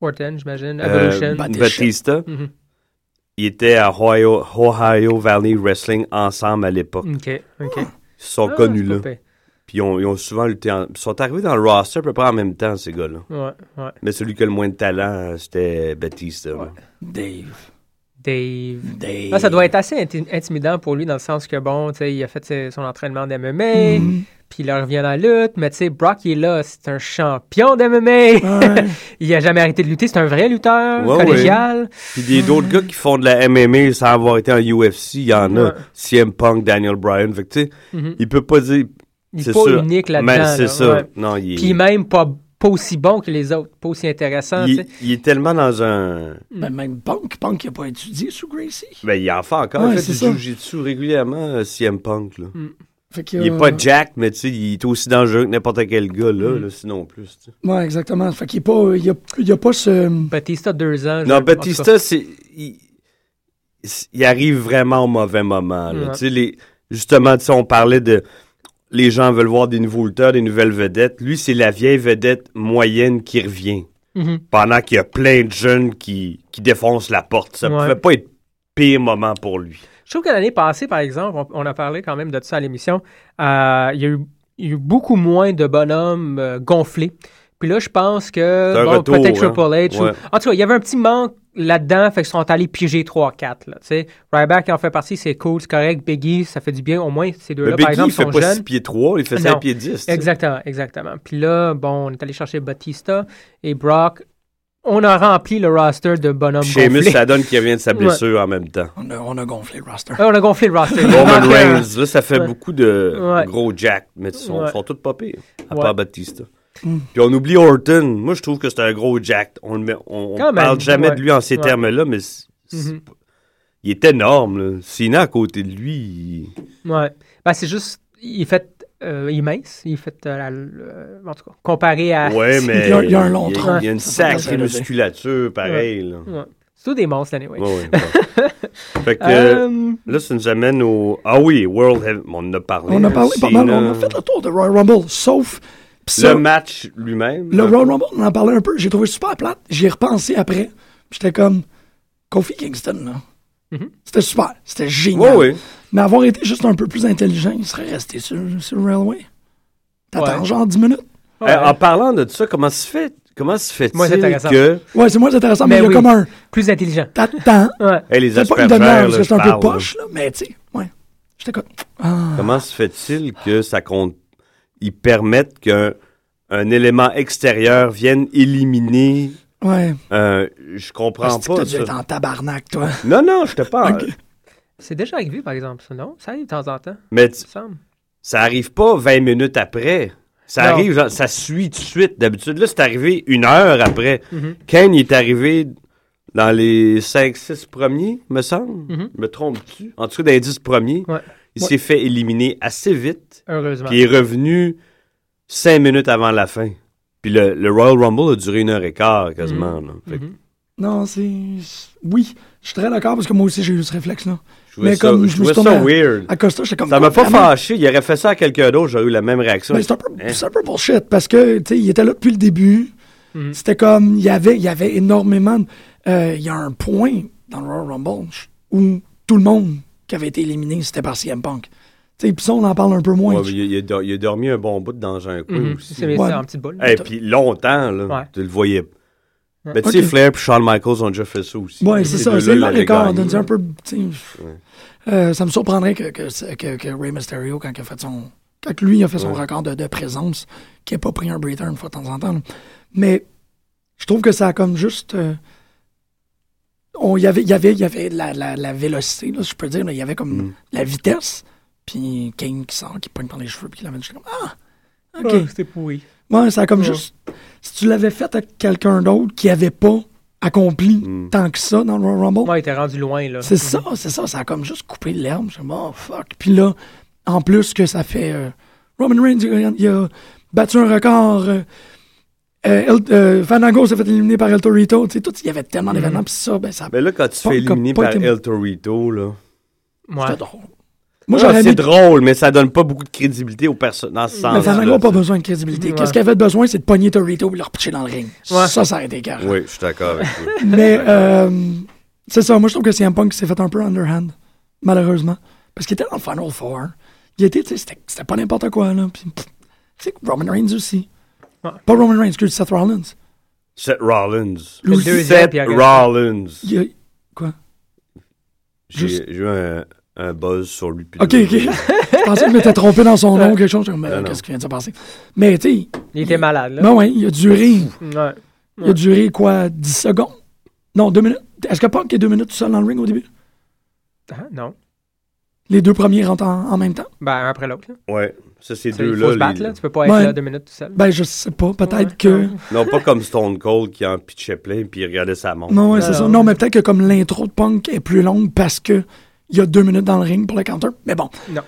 Orton, j'imagine. euh, Batista. Mhm. Ils étaient à Ohio, Ohio Valley Wrestling ensemble à l'époque. OK, OK. Ils se sont Ah, connus là. Puis ils ont, ils ont souvent lutté. en- Ils sont arrivés dans le roster à peu près en même temps, ces gars-là. Ouais, ouais. Mais celui qui a le moins de talent, euh, c'était Batista. là. Dave. Dave. Dave. Ah, ça doit être assez inti- intimidant pour lui dans le sens que, bon, tu sais, il a fait son entraînement d'MMA, Mhm. puis il revient dans la lutte, mais tu sais, Brock, il est là, c'est un champion d'MMA. Ouais. il a jamais arrêté de lutter, c'est un vrai lutteur, Ouais, collégial. Puis des d'autres gars qui font de la MMA sans avoir été en UFC, il y en Ouais. a. CM Punk, Daniel Bryan. Fait que tu sais, Mhm. il peut pas dire. Il est c'est pas sûr. unique là-dedans. Mais là, c'est ça. ouais. Non, il est, Puis même pas, pas aussi bon que les autres, pas aussi intéressant, il, il est tellement dans un. Ben, même Punk, Punk, il a pas étudié sous Gracie. Ben, il en fait encore. Ouais, il fait du ça. jiu-jitsu régulièrement, euh, CM Punk. Là. Fait que, Il est euh, pas Jack, mais tu sais, il est aussi dangereux que n'importe quel gars, là, Mm. là, sinon plus. Ouais, exactement. Fait qu'il est pas, il y a, il y a pas ce. Batista, deux ans. Non, en. Batista, c'est. Il, il arrive vraiment au mauvais moment. là. Sais, les, justement, tu sais, on parlait de. Les gens veulent voir des nouveaux lutteurs, des nouvelles vedettes. Lui, c'est la vieille vedette moyenne qui revient. Mhm. Pendant qu'il y a plein de jeunes qui, qui défoncent la porte. Ça Ouais. pouvait pas être pire moment pour lui. Je trouve que l'année passée, par exemple, on, on a parlé quand même de ça à l'émission, euh, il, y a eu, il y a eu beaucoup moins de bonhommes euh, gonflés. Puis là, je pense que bon, peut-être hein. Triple H. ou- Ouais. en tout cas, il y avait un petit manque là-dedans, fait qu'ils sont allés piger 3-4. Là, tu sais. Ryback en fait partie, c'est cool, c'est correct. Biggie, ça fait du bien. Au moins, ces deux-là, par Biggie, exemple, il fait sont pas jeunes. 6 pieds 3, il fait Non. 5 pieds 10. tu sais. Exactement, exactement. Puis là, bon, on est allé chercher Batista et Brock. On a rempli le roster de bonhommes Sheamus, gonflés. ça donne qu'il revient de sa Ouais. blessure en même temps. On a, on a gonflé le roster. On a gonflé le roster. Roman Reigns, là, ça fait ouais. beaucoup de Ouais. gros Jack, mais ils sont, Ouais. sont tous pas pires, à Ouais. part Batista. Mm. Puis on oublie Orton. Moi, je trouve que c'est un gros Jack. On ne on, on Quand même, parle jamais ouais. de lui en ces Ouais. termes-là, mais c'est- c'est Mhm. pas- il est énorme. Là. Sina, à côté de lui, il- Ouais. Ben, c'est juste, il est fait, euh, il est mince, il est fait, euh, la- en tout cas, comparé à... ouais, mais Il y a- il y a un long il y il y a une sacrée musculature, pareil. là. Ouais. C'est tout des monstres, anyway. Ouais, ouais, fait que, Euh, là, ça nous amène au... Ah oui, World Heavy... On en a parlé. On a parlé pas mal, on a fait le tour de Royal Rumble, sauf. Le match lui-même. le Royal Rumble, on en parlait un peu, j'ai trouvé super plate. J'y ai repensé après. Puis J'étais comme. Kofi Kingston, là. Mhm. C'était super, c'était Oui, génial. oui. Mais avoir été juste un peu plus intelligent, il serait resté sur, sur le railway. T'attends Ouais. genre 10 minutes. ouais. Eh, en parlant de ça, comment se fait, comment se fait-il que Ouais, c'est moins intéressant, mais, Mais il y a oui. comme un. Plus intelligent. T'attends. Ouais. hey, les C'est pas une demi-heure là, parce que je c'est un peu poche, là, mais tu sais, ouais. J'étais comme. Ah. Comment se fait-il que ça compte ils permettent qu'un un élément extérieur vienne éliminer Ouais. euh, je comprends Parce pas être ça. en tabarnak, toi. Non non, je te parle. Ok. C'est déjà arrivé, par exemple, ça, non? Ça arrive de temps en temps, Mais tu- ça arrive pas 20 minutes après. Ça Non. arrive, genre, ça suit tout de suite. D'habitude, là, c'est arrivé une heure après. Mhm. Kane, il est arrivé dans les 5-6 premiers, me semble. Mhm. Me trompes-tu? En tout cas, dans les 10 premiers. Ouais. Il Ouais. s'est fait éliminer assez vite. Heureusement. Puis il est revenu 5 minutes avant la fin. Puis le, le Royal Rumble a duré une heure et quart quasiment. là. Fait que Mhm. Non, c'est. Oui, je suis très d'accord parce que moi aussi j'ai eu ce réflexe-là. Je trouvais Mais ça, comme je je me trouvais suis ça tourné weird. À Costa, j'étais comme. Ça m'a pas Vraiment? fâché. Il aurait fait ça à quelqu'un d'autre, j'aurais eu la même réaction. Ben, c'est un, peu, Hein? un peu bullshit parce que, tu sais, il était là depuis le début. Mhm. C'était comme, il y avait, il y avait énormément. euh, Il y a un point dans le Royal Rumble où tout le monde qui avait été éliminé, c'était par CM Punk. Tu sais, puis ça, on en parle un peu moins. Ouais, il, il a, do- il a dormi un bon bout dans un coin Mhm. aussi. C'est Ouais. en petite boule. Et puis longtemps, là, Ouais. tu le voyais. Ouais. Mais tu sais. Flair et Shawn Michaels ont déjà fait ça aussi. Ouais, Ces c'est ça. C'est un peu. tu sais, euh, ça me surprendrait que, que, que, que Ray Mysterio, quand il a fait son. Quand lui a fait son Ouais. record de, de présence, qu'il n'ait pas pris un breather une fois de temps en temps. là. Mais je trouve que ça a comme juste. euh, on, y avait, il y avait, il y avait la, la, la vélocité, là, si je peux dire. là. Il y avait comme Mm. la vitesse. Puis Kane qui sort, qui pointe par les cheveux, puis qui l'amène. Je suis comme Ah! OK. Ah, C'était pourri. Ouais, ça a comme Ouais. juste. Si tu l'avais fait à quelqu'un d'autre qui avait pas accompli Mm. tant que ça dans le Royal Rumble, Moi, il était rendu loin, là. c'est ça, c'est ça. Ça a comme juste coupé l'herbe. Je suis comme, oh fuck. Puis là, en plus que ça fait. euh, Roman Reigns, il a, il a battu un record. euh, euh, El- euh, Fandango s'est fait éliminer par El Torito. Tu sais, tout, il y avait tellement Mhm. d'événements. Puis ça, ben, ça Mais là, quand tu te fais éliminer par été- El Torito, là. Ouais. c'était drôle. Moi, j'aurais c'est aimé. drôle, mais ça donne pas beaucoup de crédibilité aux personnes dans ce Mais sens. Fandango n'a pas besoin de crédibilité. Ouais. Qu'est-ce qu'il avait besoin, c'est de pogner Torito et le repitcher dans le ring. Ouais. Ça, ça a été carré. Oui, je suis d'accord avec toi. Mais euh, c'est ça, moi je trouve que CM Punk s'est fait un peu underhand, malheureusement. Parce qu'il était dans le Final Four. Il était, tu sais, c'était c'était pas n'importe quoi, là. Puis, pff, tu sais, Roman Reigns aussi. Ouais. Pas Roman Reigns, que Seth Rollins. Seth Rollins. Lui Le deuxième, Seth. Rollins. Il a- Quoi? J'ai Juste- eu un, un buzz sur lui. puis Ok, ok. je pensais que je m'étais trompé dans son nom ou quelque chose. Euh, non. Qu'est-ce qui vient de se passer? Mais, tu sais, Il était malade, là. ben ouais, il a duré. Ouais. Il a duré quoi, 10 secondes? Non, 2 minutes. Est-ce que Punk est 2 minutes tout seul dans le ring au début? Ah, non. Les deux premiers rentrent en, en même temps? Ben, un après l'autre. là. Ouais, ça, ces Tu sais, Il faut se deux-là. battre, les- là. Tu peux pas être Ouais. là deux minutes tout seul. Ben, je sais pas. Peut-être Ouais, que. non. Pas comme Stone Cold qui en pitchait plein puis il regardait sa montre. Non, ouais, c'est Non, ça. non. Non, mais peut-être que comme l'intro de Punk est plus longue parce que il y a deux minutes dans le ring pour le counter. Mais bon. Non.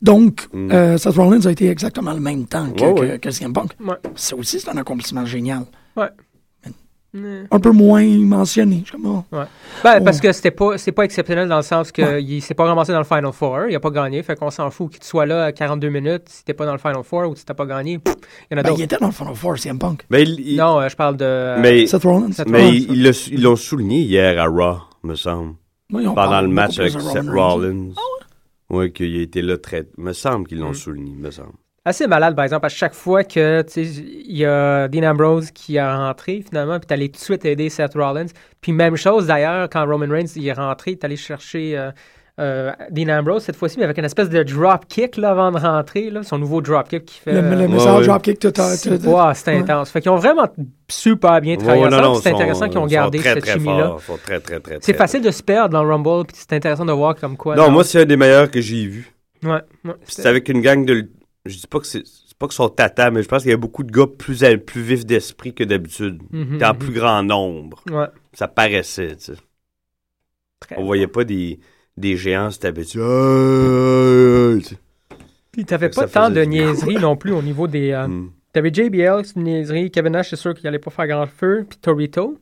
Donc, Mm. euh, Seth Rollins a été exactement le même temps que, Ouais, que, ouais. que CM Punk. Ouais. Ça aussi, c'est un accomplissement génial. Mm. Un peu moins mentionné. Comme, oh. Ben, Oh. parce que c'était pas, c'est pas exceptionnel dans le sens que Ouais. il s'est pas ramassé dans le Final Four, il a pas gagné, fait qu'on s'en fout que tu sois là à 42 minutes, si t'es pas dans le Final Four ou si t'as pas gagné, pff, il y en a Ben, il d'autres. était dans le Final Four, CM Punk. Mais, il- il- Non, euh, je parle de... mais, Seth Rollins. Seth mais Rollins. ils l'ont souligné hier à Raw, me semble. Oui, on Pendant le match avec Seth Roman Reigns. Rollins. Oui, qu'il a été là très. Me semble qu'ils l'ont Mm. souligné, me semble. Assez malade, par exemple, à chaque fois que, il y a Dean Ambrose qui est rentré, finalement, puis t'es allé tout de suite aider Seth Rollins. Puis même chose, d'ailleurs, quand Roman Reigns il est rentré, t'es allé chercher euh, euh, Dean Ambrose, cette fois-ci, mais avec une espèce de drop kick, là, avant de rentrer, là, son nouveau drop kick qui fait... Le, le euh, message ouais. dropkick, tout à c'est wow, c'était ouais. intense. Fait qu'ils ont vraiment super bien travaillé Ouais, ensemble, c'est intéressant qu'ils ont gardé très, cette chimie-là. forts, sont très, très, très, C'est très facile de se perdre dans le Rumble, puis c'est intéressant de voir comme quoi... Non, moi, c'est un des meilleurs que j'ai vu. Ouais, C'est avec une gang de. Je dis pas que c'est. pas qu'ils sont tata, mais je pense qu'il y a beaucoup de gars plus, plus vifs d'esprit que d'habitude. Mhm, T'es en mhm. plus grand nombre. Ouais, Ça paraissait, tu sais. très On voyait pas des, des géants tu sais. Puis t'avais pas tant de niaiseries non plus au niveau des... euh, Mm. T'avais JBL, c'est une niaiserie. Kevin Nash, c'est sûr qu'il allait pas faire grand feu. Puis Torito,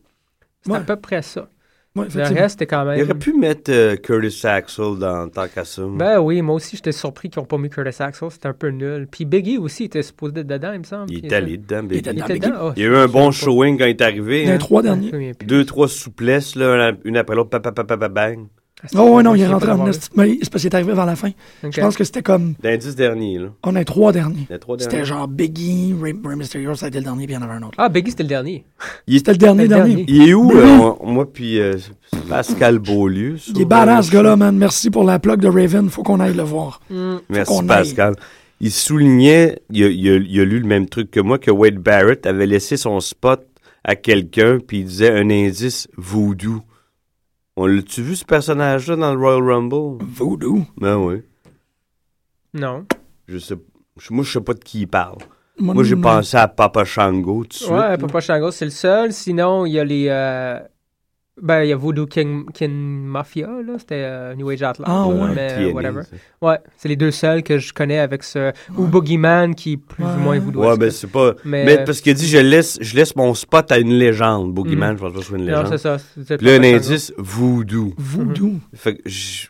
c'est Ouais. à peu près ça. Ouais, Le reste, quand Il même... aurait pu mettre euh, Curtis Axel dans tant qu'à ça. Ben oui, moi aussi, j'étais surpris qu'ils n'ont pas mis Curtis Axel. C'était un peu nul. Puis Biggie aussi était supposé être dedans, il me semble. il est allé dedans, Il était Il dedans, était Biggie. dedans? Oh, Il y a eu un bon pas. showing quand il est arrivé. Les hein. trois Je me derniers. Deux, trois souplesses, là, une après l'autre, pa, pa, pa, pa, pa, bang. Ah, Oh, ouais, non, il est rentré en Mais c'est parce qu'il est arrivé vers la fin. Je pense que c'était comme. Dix derniers, là. On a trois derniers. C'était genre Biggie, Ray, Ray Mysterio, ça a été le dernier, puis il y en avait un autre. Ah, Biggie, c'était le dernier. C'était le dernier, Le dernier. dernier. Il est où, euh, moi- puis euh, Pascal Beaulieu? Il est badass, ce gars-là, man. Merci pour la plug de Raven. Faut qu'on aille le voir. Merci, qu'on aille. Pascal. Il soulignait, il a, il a- il a lu le même truc que moi, que Wade Barrett avait laissé son spot à quelqu'un, puis il disait un indice voodoo. On l'a-tu vu, ce personnage-là, dans le Royal Rumble? Voodoo? Ben oui. Non. Je sais, je- moi, je sais pas de qui il parle. Moi, Moi, j'ai pensé à Papa Shango tout de suite. Ouais, là. Papa Shango, c'est le seul. Sinon, il y a les. euh, Ben, il y a Voodoo King, King Mafia, là. C'était euh, New Age Outlaw. Ah, ouais. Mais TNA, whatever. ça. Ouais, c'est les deux seuls que je connais avec ce. Ou Boogeyman qui est plus Ouais. ou moins Voodoo. Ouais, ben c'est pas. Mais- Mais, parce qu'il a dit, je laisse, je laisse mon spot à une légende. Boogeyman, je pense pas que ce soit une Mm. Non, légende. c'est ça. c'est Puis là, un indice, voodoo. Voodoo. Fait que je-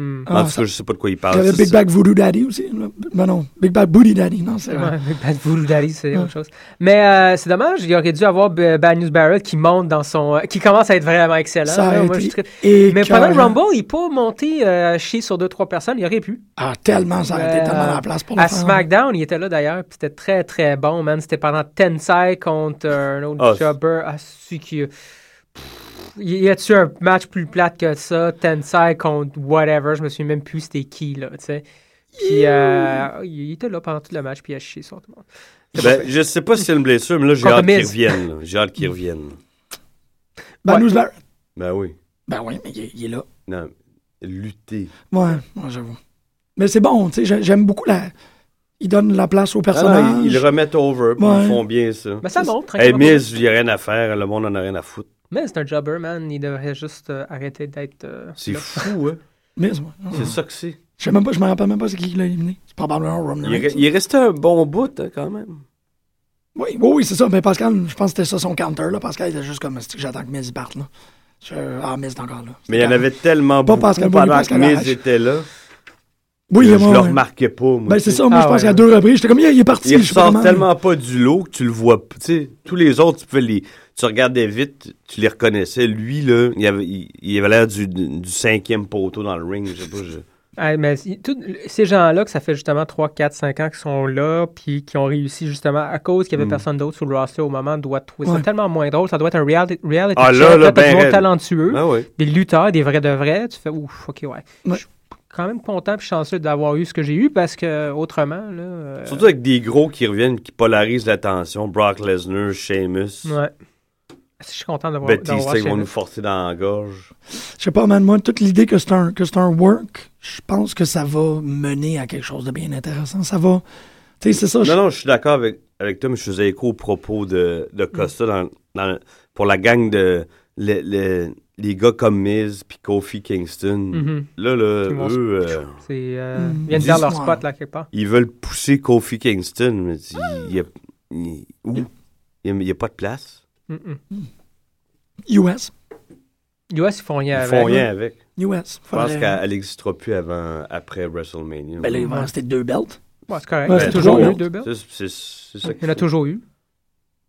Hmm. Ah, en tout ça- cas, je sais pas de quoi il Il y parle. avait C'est Big. Bag Voodoo Daddy aussi. Ben non, Big Bag Booty Daddy, non, c'est vrai. Ouais, mais Bad Voodoo Daddy, c'est Ouais. autre chose. Mais euh, c'est dommage, il aurait dû avoir B- Bad News Barrett qui monte dans son. euh, qui commence à être vraiment excellent. Ça a Moi, été je Mais pendant le Rumble, il n'est pas monté euh, chier sur deux, trois personnes, il aurait pu. Ah, tellement, ça a été Euh, tellement la place pour le À faire. SmackDown, il était là d'ailleurs, puis c'était très très bon, man. C'était pendant Tensai contre euh, un autre Ah, jobber. Ah, celui qui. Y a-tu un match plus plate que ça? Tensai contre whatever, je me souviens même plus c'était qui, là, tu sais. Puis euh, il était là pendant tout le match, puis il a chié sur tout le monde. Ben, je sais pas si c'est une blessure, mais là, j'ai hâte qu'il revienne. J'ai hâte qu'il revienne. Ben, Ouais. Ben oui. Ben oui, mais il, est- il est là. Non, lutter. Ouais, ouais, j'avoue. Mais c'est bon, tu sais, j'ai- j'aime beaucoup la. Il donne la place au Ah personnage. non, ils, ils le remettent over, puis Ouais. ils font bien ça. Mais ça montre, Hey, tranquillement. Miz, il n'y a rien à faire, le monde en a rien à foutre. Mais c'est un jobber, man. Il devrait juste euh, arrêter d'être. euh, C'est là. fou, hein? Mais c'est- ouais. C'est ça que c'est. Je sais même pas, je me rappelle même pas c'est qui qui l'a éliminé. C'est probablement Roman Il, est- il est resté un bon bout, hein, quand même. Oui, oui, oui, c'est ça. Mais Pascal, je pense que c'était ça son counter. Là. Pascal était juste comme, C'est que j'attends que Miz y parte. Là? Je- Ah, Miz est encore là. Mais il y en avait tellement Pas beaucoup Pascal pendant que Pascal Miz Arrache. était là. Oui, que il je ouais, le remarquais pas, moi. Ben, c'est ça. Moi, Ah, je pense ouais. qu'à deux reprises, j'étais comme, il il est parti. Il je sais pas ressort comment. tellement pas du lot que tu le vois. p- Tu sais, tous les autres, tu pouvais les, tu regardais vite, tu les reconnaissais. Lui, là, il avait, il, il avait l'air du, du cinquième poteau dans le ring. Je sais pas. je- Ah, mais tous ces gens-là, que ça fait justement 3, 4, 5 ans qu'ils sont là, puis qui ont réussi justement à cause qu'il n'y avait Mm. personne d'autre sur le roster au moment, doit trouver Ouais. ça tellement moins drôle. Ça doit être un reality, reality Ah, là, là, t'as ben talentueux, Ah ouais. des lutteurs, des vrais de vrais. Tu fais, ouf, ok, ouais. Ouais. Je suis quand même content et chanceux d'avoir eu ce que j'ai eu parce que autrement, là. euh, Surtout avec des gros qui reviennent, qui polarisent l'attention. Brock Lesnar, Sheamus, Ouais. Je suis content d'avoir d'avoir Batista, ils vont nous forcer dans la gorge. Je sais pas, man, moi, toute l'idée que c'est un, que c'est un work, je pense que ça va mener à quelque chose de bien intéressant. Ça va. Tu sais, c'est ça. je- Non, non, je suis d'accord avec, avec toi, mais je faisais écho au propos de, de Costa dans, dans- pour la gang de le- le- les gars comme Miz puis Kofi Kingston. Mhm. Là, là, eux, euh, C'est, euh, Mm. ils viennent de faire leur spot là quelque part. ils veulent pousser Kofi Kingston, mais il y a, il- où? Il n'y a, pas de place. Mm, mm. US. US, ils font rien Ils avec. font rien avec. US. Je pense qu'elle n'existera plus avant, après WrestleMania. Ben là, il va rester deux belts. Ouais, c'est correct. Ouais, Il y a c'est toujours eu deux belts. C'est- ça Il qu'il y en a toujours eu.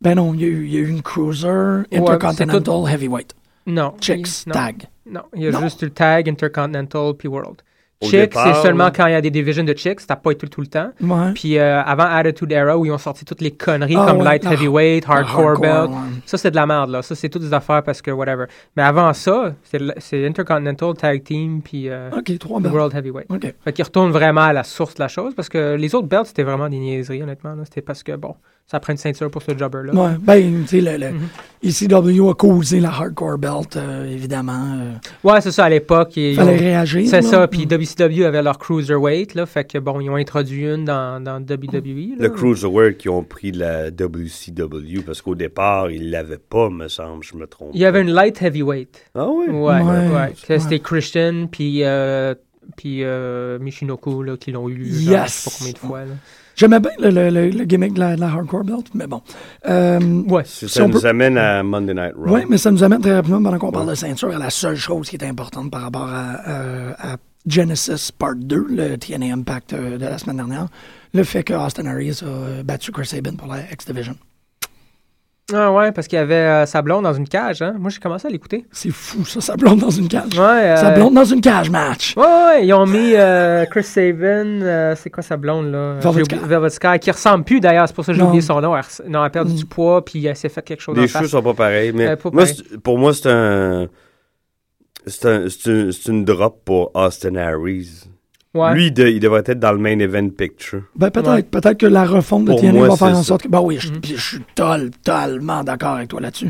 Ben non, il y a eu, il y a eu une Cruiser Intercontinental Heavyweight. Non. Chicks, non, tag. Non, il y a Non. juste le tag, Intercontinental, puis World. Départ, c'est seulement quand il y a des divisions de Chicks, t'as pas été tout le temps. Ouais. Puis euh, avant Attitude Era, où ils ont sorti toutes les conneries Ah comme ouais, Light la- Heavyweight, Hardcore, Belt. ouais. Ça, c'est de la merde, là. Ça, c'est toutes des affaires parce que whatever. Mais avant ça, c'est Intercontinental, Tag Team, puis euh, Ok, trois belts. World Heavyweight. Ok. Fait qu'ils retournent vraiment à la source de la chose parce que les autres belts, c'était vraiment des niaiseries, honnêtement. C'était parce que, bon, ça prend une ceinture pour ce jobber-là. Ouais, ben, tu sais, le, le Mhm. ECW a causé la Hardcore Belt, euh, évidemment. euh, Ouais, c'est ça, à l'époque. ils fallait ont- réagir. C'est ça, puis Mm. WCW avait leur Cruiserweight, là, fait que bon, ils ont introduit une dans, dans WWE. là. Le Cruiserweight qui ont pris la WCW parce qu'au départ, ils l'avaient pas, me semble, je me trompe. Il y avait une Light Heavyweight. Ah oui? Ouais, ouais. Ouais, Que ouais. C'était Christian, puis euh, puis euh, Michinoku, là, qui l'ont eu, genre, Yes! je sais pas combien de fois, là. J'aimais bien le, le, le, le gimmick de la, de la Hardcore Belt, mais bon. Euh, Ouais. Ça Si nous peut- amène à Monday Night Raw. Oui, mais ça nous amène très rapidement, pendant qu'on parle de ceinture, à la seule chose qui est importante par rapport à, euh, à Genesis Part 2, le TNA Impact euh, de la semaine dernière, le fait que Austin Aries a battu Chris Sabin pour la X-Division. Ah ouais, parce qu'il y avait euh, sa blonde dans une cage, hein. Moi, j'ai commencé à l'écouter. C'est fou, ça, ça blonde dans une cage. Ouais. euh, blonde dans une cage match. Ouais, ouais, ils ont mis euh, Chris Sabin, euh, c'est quoi sa blonde là? Velvet J'ai Sky. Velvet Sky, qui ressemble plus d'ailleurs, c'est pour ça que j'ai oublié son nom. Elle, res- non, elle a perdu Mm. du poids, puis elle s'est fait quelque chose Les en cheveux face. sont pas pareils, mais Euh, pas moi, pareil. pour moi, c'est un. C'est un, c'est un- c'est une drop pour Austin Harris. Ouais. Lui, il, de- il devrait être dans le main event picture. Ben, peut-être, Ouais. peut-être que la refonte de Pour TNA moi, va faire en ça. sorte que. Ben oui, je, Mhm. je suis tol- totalement d'accord avec toi là-dessus.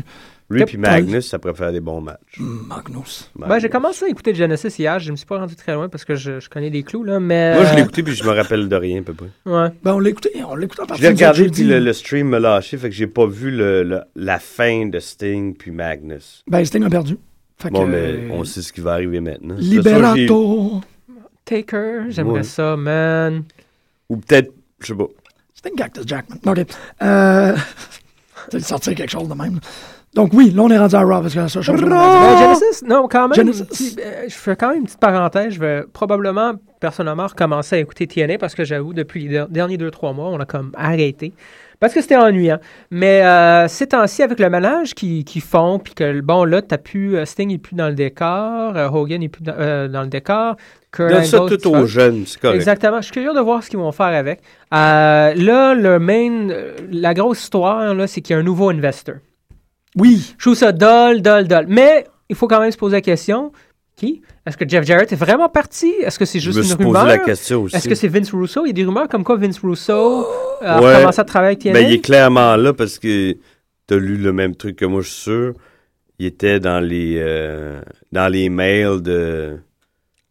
Lui puis Magnus, ça pourrait faire des bons matchs. Mm, Magnus. Ben, j'ai commencé à écouter Genesis hier, je me suis pas rendu très loin parce que je, je connais des clous, là, mais... Moi, je l'ai euh, écouté puis je me rappelle de rien, à peu près. Ouais. Ben, on l'a écouté, on l'a écouté partir l'ai de regardé puis le, le stream me lâché, fait que j'ai pas vu le, le- la fin de Sting puis Magnus. Ben, Sting a perdu. Fait Bon, que, mais on sait ce qui va arriver maintenant. J'ai- Liberato. Taker, j'aimerais Ouais. ça, man. Ou peut-être, je sais pas. C'était une Cactus Jackman. OK. Euh... Sortir quelque chose de même. Donc oui, là, on est rendu à Raw parce que la seule chose qu'on a Euh, dit- Genesis, non, quand même. Genesis. euh, je fais quand même une petite parenthèse. Je vais probablement, personnellement, recommencer à écouter TNA parce que j'avoue, depuis les der- derniers 2-3 mois, on a comme arrêté. Parce que c'était ennuyant. Mais euh, ces temps-ci, avec le ménage qu'ils qu'ils font, puis que, bon, là, t'as plus. euh, Sting n'est plus dans le décor, euh, Hogan n'est plus dans, euh, dans le décor. Kurt Donne ça tout aux jeunes, c'est correct. Exactement. Je suis curieux de voir ce qu'ils vont faire avec. Euh, là, le main, la grosse histoire, là, c'est qu'il y a un nouveau investor. Oui. Je trouve ça dol, dol, dol. Mais il faut quand même se poser la question qui? Est-ce que Jeff Jarrett est vraiment parti? Est-ce que c'est Je juste me une suis posé rumeur? la question aussi. Est-ce que c'est Vince Russo? Il y a des rumeurs comme quoi Vince Russo a Ouais. commencé à travailler avec TNA. Ben, il est clairement là parce que t'as lu le même truc que moi, je suis sûr. Il était dans les euh, dans les mails de,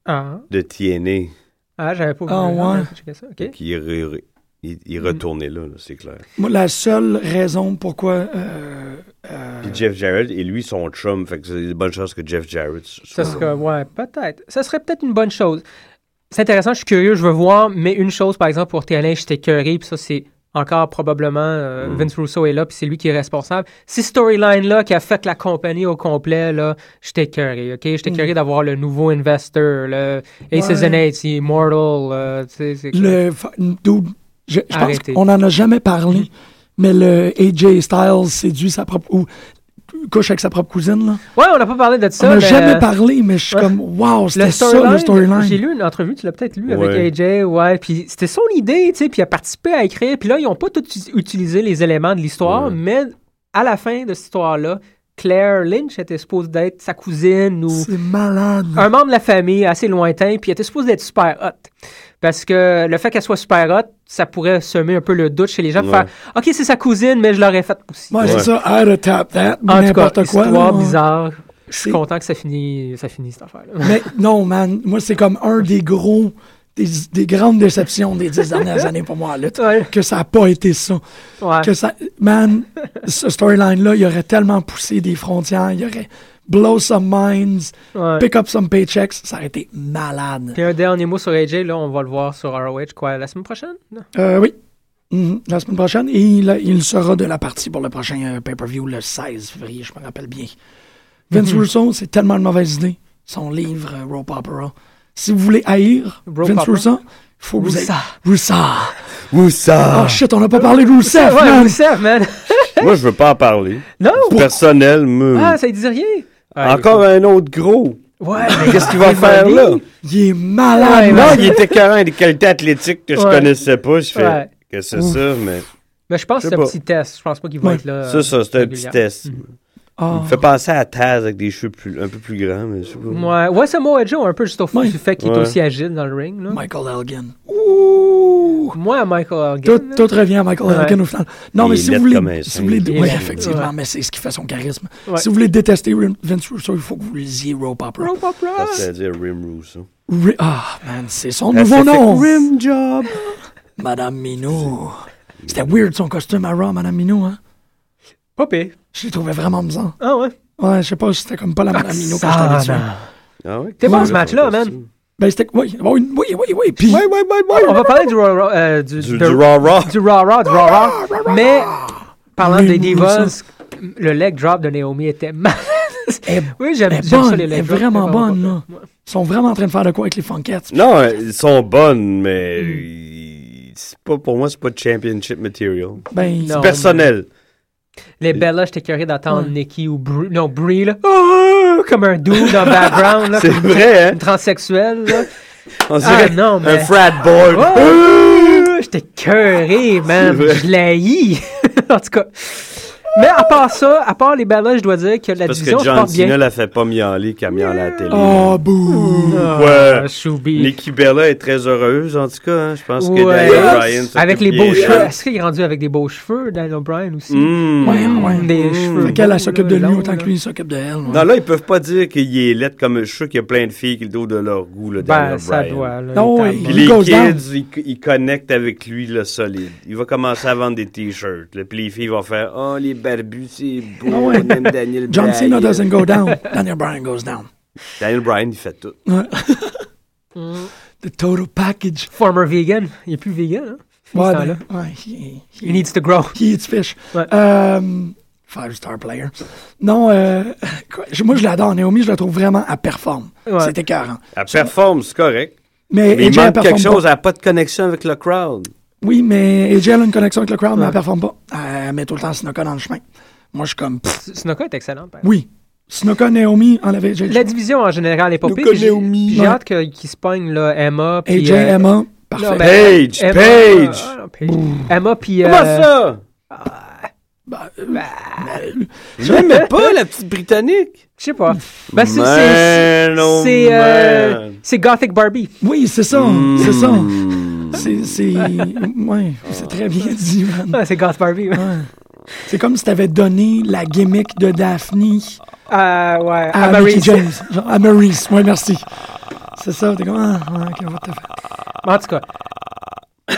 Ah, de TNA. ah j'avais pas vu. Ah, Ah, ouais. j'ai checké ça. OK. Donc, il il, il est retourné là, là, c'est clair. Moi, la seule raison pourquoi... euh, euh, Puis Jeff Jarrett et lui sont chum, fait que c'est une bonne chance que Jeff Jarrett. Ça serait, ouais, peut-être. Ça serait peut-être une bonne chose. C'est intéressant, je suis curieux, je veux voir, mais une chose, par exemple, pour TNA, j'étais curieux, puis ça, c'est encore probablement euh, Mm. Vince Russo est là, puis c'est lui qui est responsable. Ces storylines-là qui a fait la compagnie au complet, là, j'étais curieux, OK? J'étais Mm. curieux d'avoir le nouveau investor, le Aces Ouais. and Eights, Immortal, euh, tu sais, c'est le, dude, je, je pense qu'on n'en a jamais parlé, mais le AJ Styles séduit sa propre... ou couche avec sa propre cousine, là. Ouais, on n'a pas parlé de On ça, n'a mais... jamais parlé, mais je suis ouais. comme, wow, c'était ça, storyline, le storyline. J'ai lu une entrevue, tu l'as peut-être lu Ouais. avec AJ, ouais, puis c'était son idée, tu sais, puis il a participé à écrire, puis là, ils n'ont pas tout utilisé les éléments de l'histoire, Ouais. mais à la fin de cette histoire-là, Claire Lynch était supposée d'être sa cousine ou C'est malade. un membre de la famille assez lointain, puis elle était supposée d'être super hot. Parce que le fait qu'elle soit super hot, ça pourrait semer un peu le doute chez les gens, de Ouais. faire « Ok, c'est sa cousine, mais je l'aurais faite aussi. Ouais, Ouais. c'est ça, I'd have tapped that, En tout cas, n'importe quoi. histoire là. bizarre. Je suis content que ça finisse, ça finisse cette affaire-là. Mais non, man, moi, c'est comme un des gros, des, des grandes déceptions des dix dernières années pour moi, là, Ouais. que ça n'a pas été ça. Ouais. Que ça, man, ce storyline-là, il aurait tellement poussé des frontières, il aurait blow some minds, Ouais. pick up some paychecks, ça aurait été malade. Puis un dernier mot sur AJ, là, on va le voir sur ROH, quoi, la semaine prochaine? Non? Euh, oui. Mhm, La semaine prochaine, et il, il sera de la partie pour le prochain euh, pay-per-view le 16 février, je me rappelle bien. Vince Mhm. Russo, c'est tellement une mauvaise idée, son livre euh, Rope Opera. Si vous voulez haïr Rope Vince Opera? Russo, il faut que vous. Russo. Où ça? Oh shit, on n'a pas parlé de Rousseff, ouais, man! Rousseff, man! Moi, je veux pas en parler. non! Personnel, me... Ah, ça ne dit rien? Encore un autre gros. Ouais, Qu'est-ce qu'il va faire là? Il est malade, Ouais. Non, il était carré des qualités athlétiques que je Ouais. connaissais pas. Je fais Ouais. que c'est ça, mais Mais je pense que c'est un petit test. Je pense pas qu'il va être là. ça, ça, c'était un régulièrement. petit test. Ah. Il me fait penser à Taz avec des cheveux plus, un peu plus grands, mais je sais pas. Ouais, ouais c'est Moa Joe, un peu juste au fond du fait qu'il est aussi agile dans le ring. Là. Michael Elgin. Ouh! Moi, Michael Elgin. Tout, tout revient à Michael Ouais. Elgin au final. Non, Il mais si vous voulez. comme un Si vous voulez oui, effectivement, Ouais. mais c'est ce qui fait son charisme. Ouais. Si vous voulez détester Vince Russo, il faut que vous lisiez Rope Opera. Rope Opera. C'est-à-dire Rim Russo. Ri- Ah, man, c'est son nouveau nom. Rim Job. Madame Minou. C'était weird son costume à Raw, Madame Minou, hein? Pas pire. Je l'ai trouvé vraiment bizarre. Ah ouais? Ouais, je sais pas, c'était comme pas la Madame Minou que j'étais Ah, habitué. Ah ouais? T'es bon, ce match-là, man. Ben, c'était. Oui, oui, oui, oui, oui. Puis. Ouais, ouais, ouais. On va parler du Raw Raw, euh, du, Du, du Raw Raw. du Raw Raw, du Raw Raw. Mais, parlant Oui, des oui, Divas, le leg drop de Naomi était mal. Oui, j'aime ça, les elle est leg drops. vraiment c'est bonne, là. Ils sont vraiment en train de faire de quoi avec les Funkettes. Non, ils sont bonnes, mais Hmm. c'est pas, pour moi, c'est pas championship material. Ben, Non. Personnel. Les Bella, j'étais curieux d'entendre Ouais. Nikki ou Brie. Non, Brie, là. Oh, comme un dude dans le background, là. C'est vrai, hein? Une transsexuelle, là. On Ah dirait non, mais. un frat boy. Oh, J'étais cœuré, man. Je l'haïs. en tout cas. Mais à part ça, à part les Bella, je dois dire que la Parce que division se John porte bien. Cena l'a fait pas miauler qu'à miauler à la télé. Oh, bouh! Ah, Ouais. Choubi. Nikki Bella est très heureuse, en tout cas. hein. Je pense que. Daniel Bryan Avec les beaux cheveux. Est-ce qu'il est rendu avec des beaux cheveux, Daniel Bryan aussi? Mm. Ouais, ouais. Des cheveux. Fait qu'elle, s'occupe de là, lui autant là. que lui il s'occupe de elle. ouais. Non, là, ils peuvent pas dire qu'il est laid comme je suis sûr qu'il y a plein de filles qui le dos de leur goût, le Ben, Daniel ça Bryan. doit. Là, Non, il tape. Puis He les kids, ils, ils connectent avec lui, le solide. Il va commencer à vendre des t-shirts. là. Puis les filles vont faire « Oh, les barbu, c'est beau, Ah ouais. on aime Daniel John Bryan. Cena doesn't go down. Daniel Bryan goes down. Daniel Bryan, il fait tout. Ouais. Mm. The total package. Former vegan. Il est plus vegan, hein? Ouais, ben, ouais, he, He needs to grow. he eats fish. Ouais. Euh, five star player. Non, euh, moi je l'adore. Naomi, je la trouve vraiment, elle performe. Ouais. C'est écœurant. Elle performe, c'est correct. Mais, Mais il manque quelque chose, pas. elle n'a pas de connexion avec le crowd. Oui, mais AJ a une connexion avec le crowd, mais elle performe pas. Elle met tout le temps Snuka dans le chemin. Moi, je suis comme, pff, Snuka est excellent. par exemple. oui. Snuka, Naomi, enlève AJ. La division en général est pas puis J'ai Naomi. puis j'ai hâte que- qu'il se pogne là, Emma. puis, AJ, euh, Emma, non, parfait. mais- Page, Emma, Page. ah, non, Page. Emma puis. Comment euh, ça? Bah, euh, Je l'aimais pas, la petite Britannique. Je sais pas. Ben, c'est- c'est- Man, oh c'est euh, man. c'est Gothic Barbie. oui, c'est ça, c'est ça. C'est, c'est, ouais, c'est très bien dit, man. Ah, c'est Goth Barbie. Ouais. C'est comme si t'avais donné la gimmick de Daphne Ah, ouais. à, À Maryse. James. Genre, à Maurice, ouais, merci. C'est ça, t'es comme, ah, ouais, ok, what the fuck. En tout cas,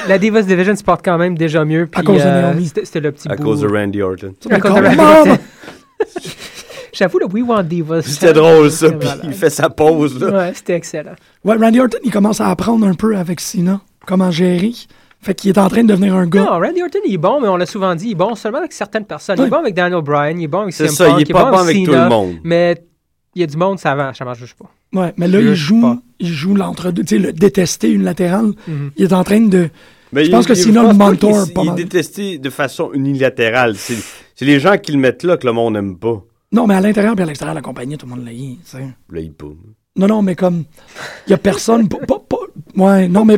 la Divas Division se porte quand même déjà mieux. puis, cause de euh, Naomi. C'était c'était le petit À bout. cause de Randy Orton. À cause de Randy on! Orton. J'avoue, le We Want Divas. C'était drôle, ça, C'était puis il fait sa pause, là. Ouais, c'était excellent. Ouais, Randy Orton, il commence à apprendre un peu avec Cena comment gérer. Fait qu'il est en train de devenir un gars. Non, Randy Orton, il est bon, mais on l'a souvent dit, il est bon seulement avec certaines personnes. Il est bon avec Daniel Bryan, il est bon avec C'est CM ça, Punk, il est pas bon avec tout Cena, le monde. Mais il y a du monde, ça avance, ça marche juste pas. Ouais, mais là, Je il joue, pas. il joue l'entre-deux, tu sais, le détesté unilatéral. Mhm. Il est en train de. Mais Je il- pense que il- pense le pas mentor qu'il- pas Il est détesté de façon unilatérale. C'est c'est les gens qui le mettent là que le monde n'aime pas. Non, mais à l'intérieur et à l'extérieur de la compagnie, tout le monde l'a eu, tu sais. Là, il boum. Non, non, mais comme. Il y a personne. pas, pas- pas- ouais, non, mais.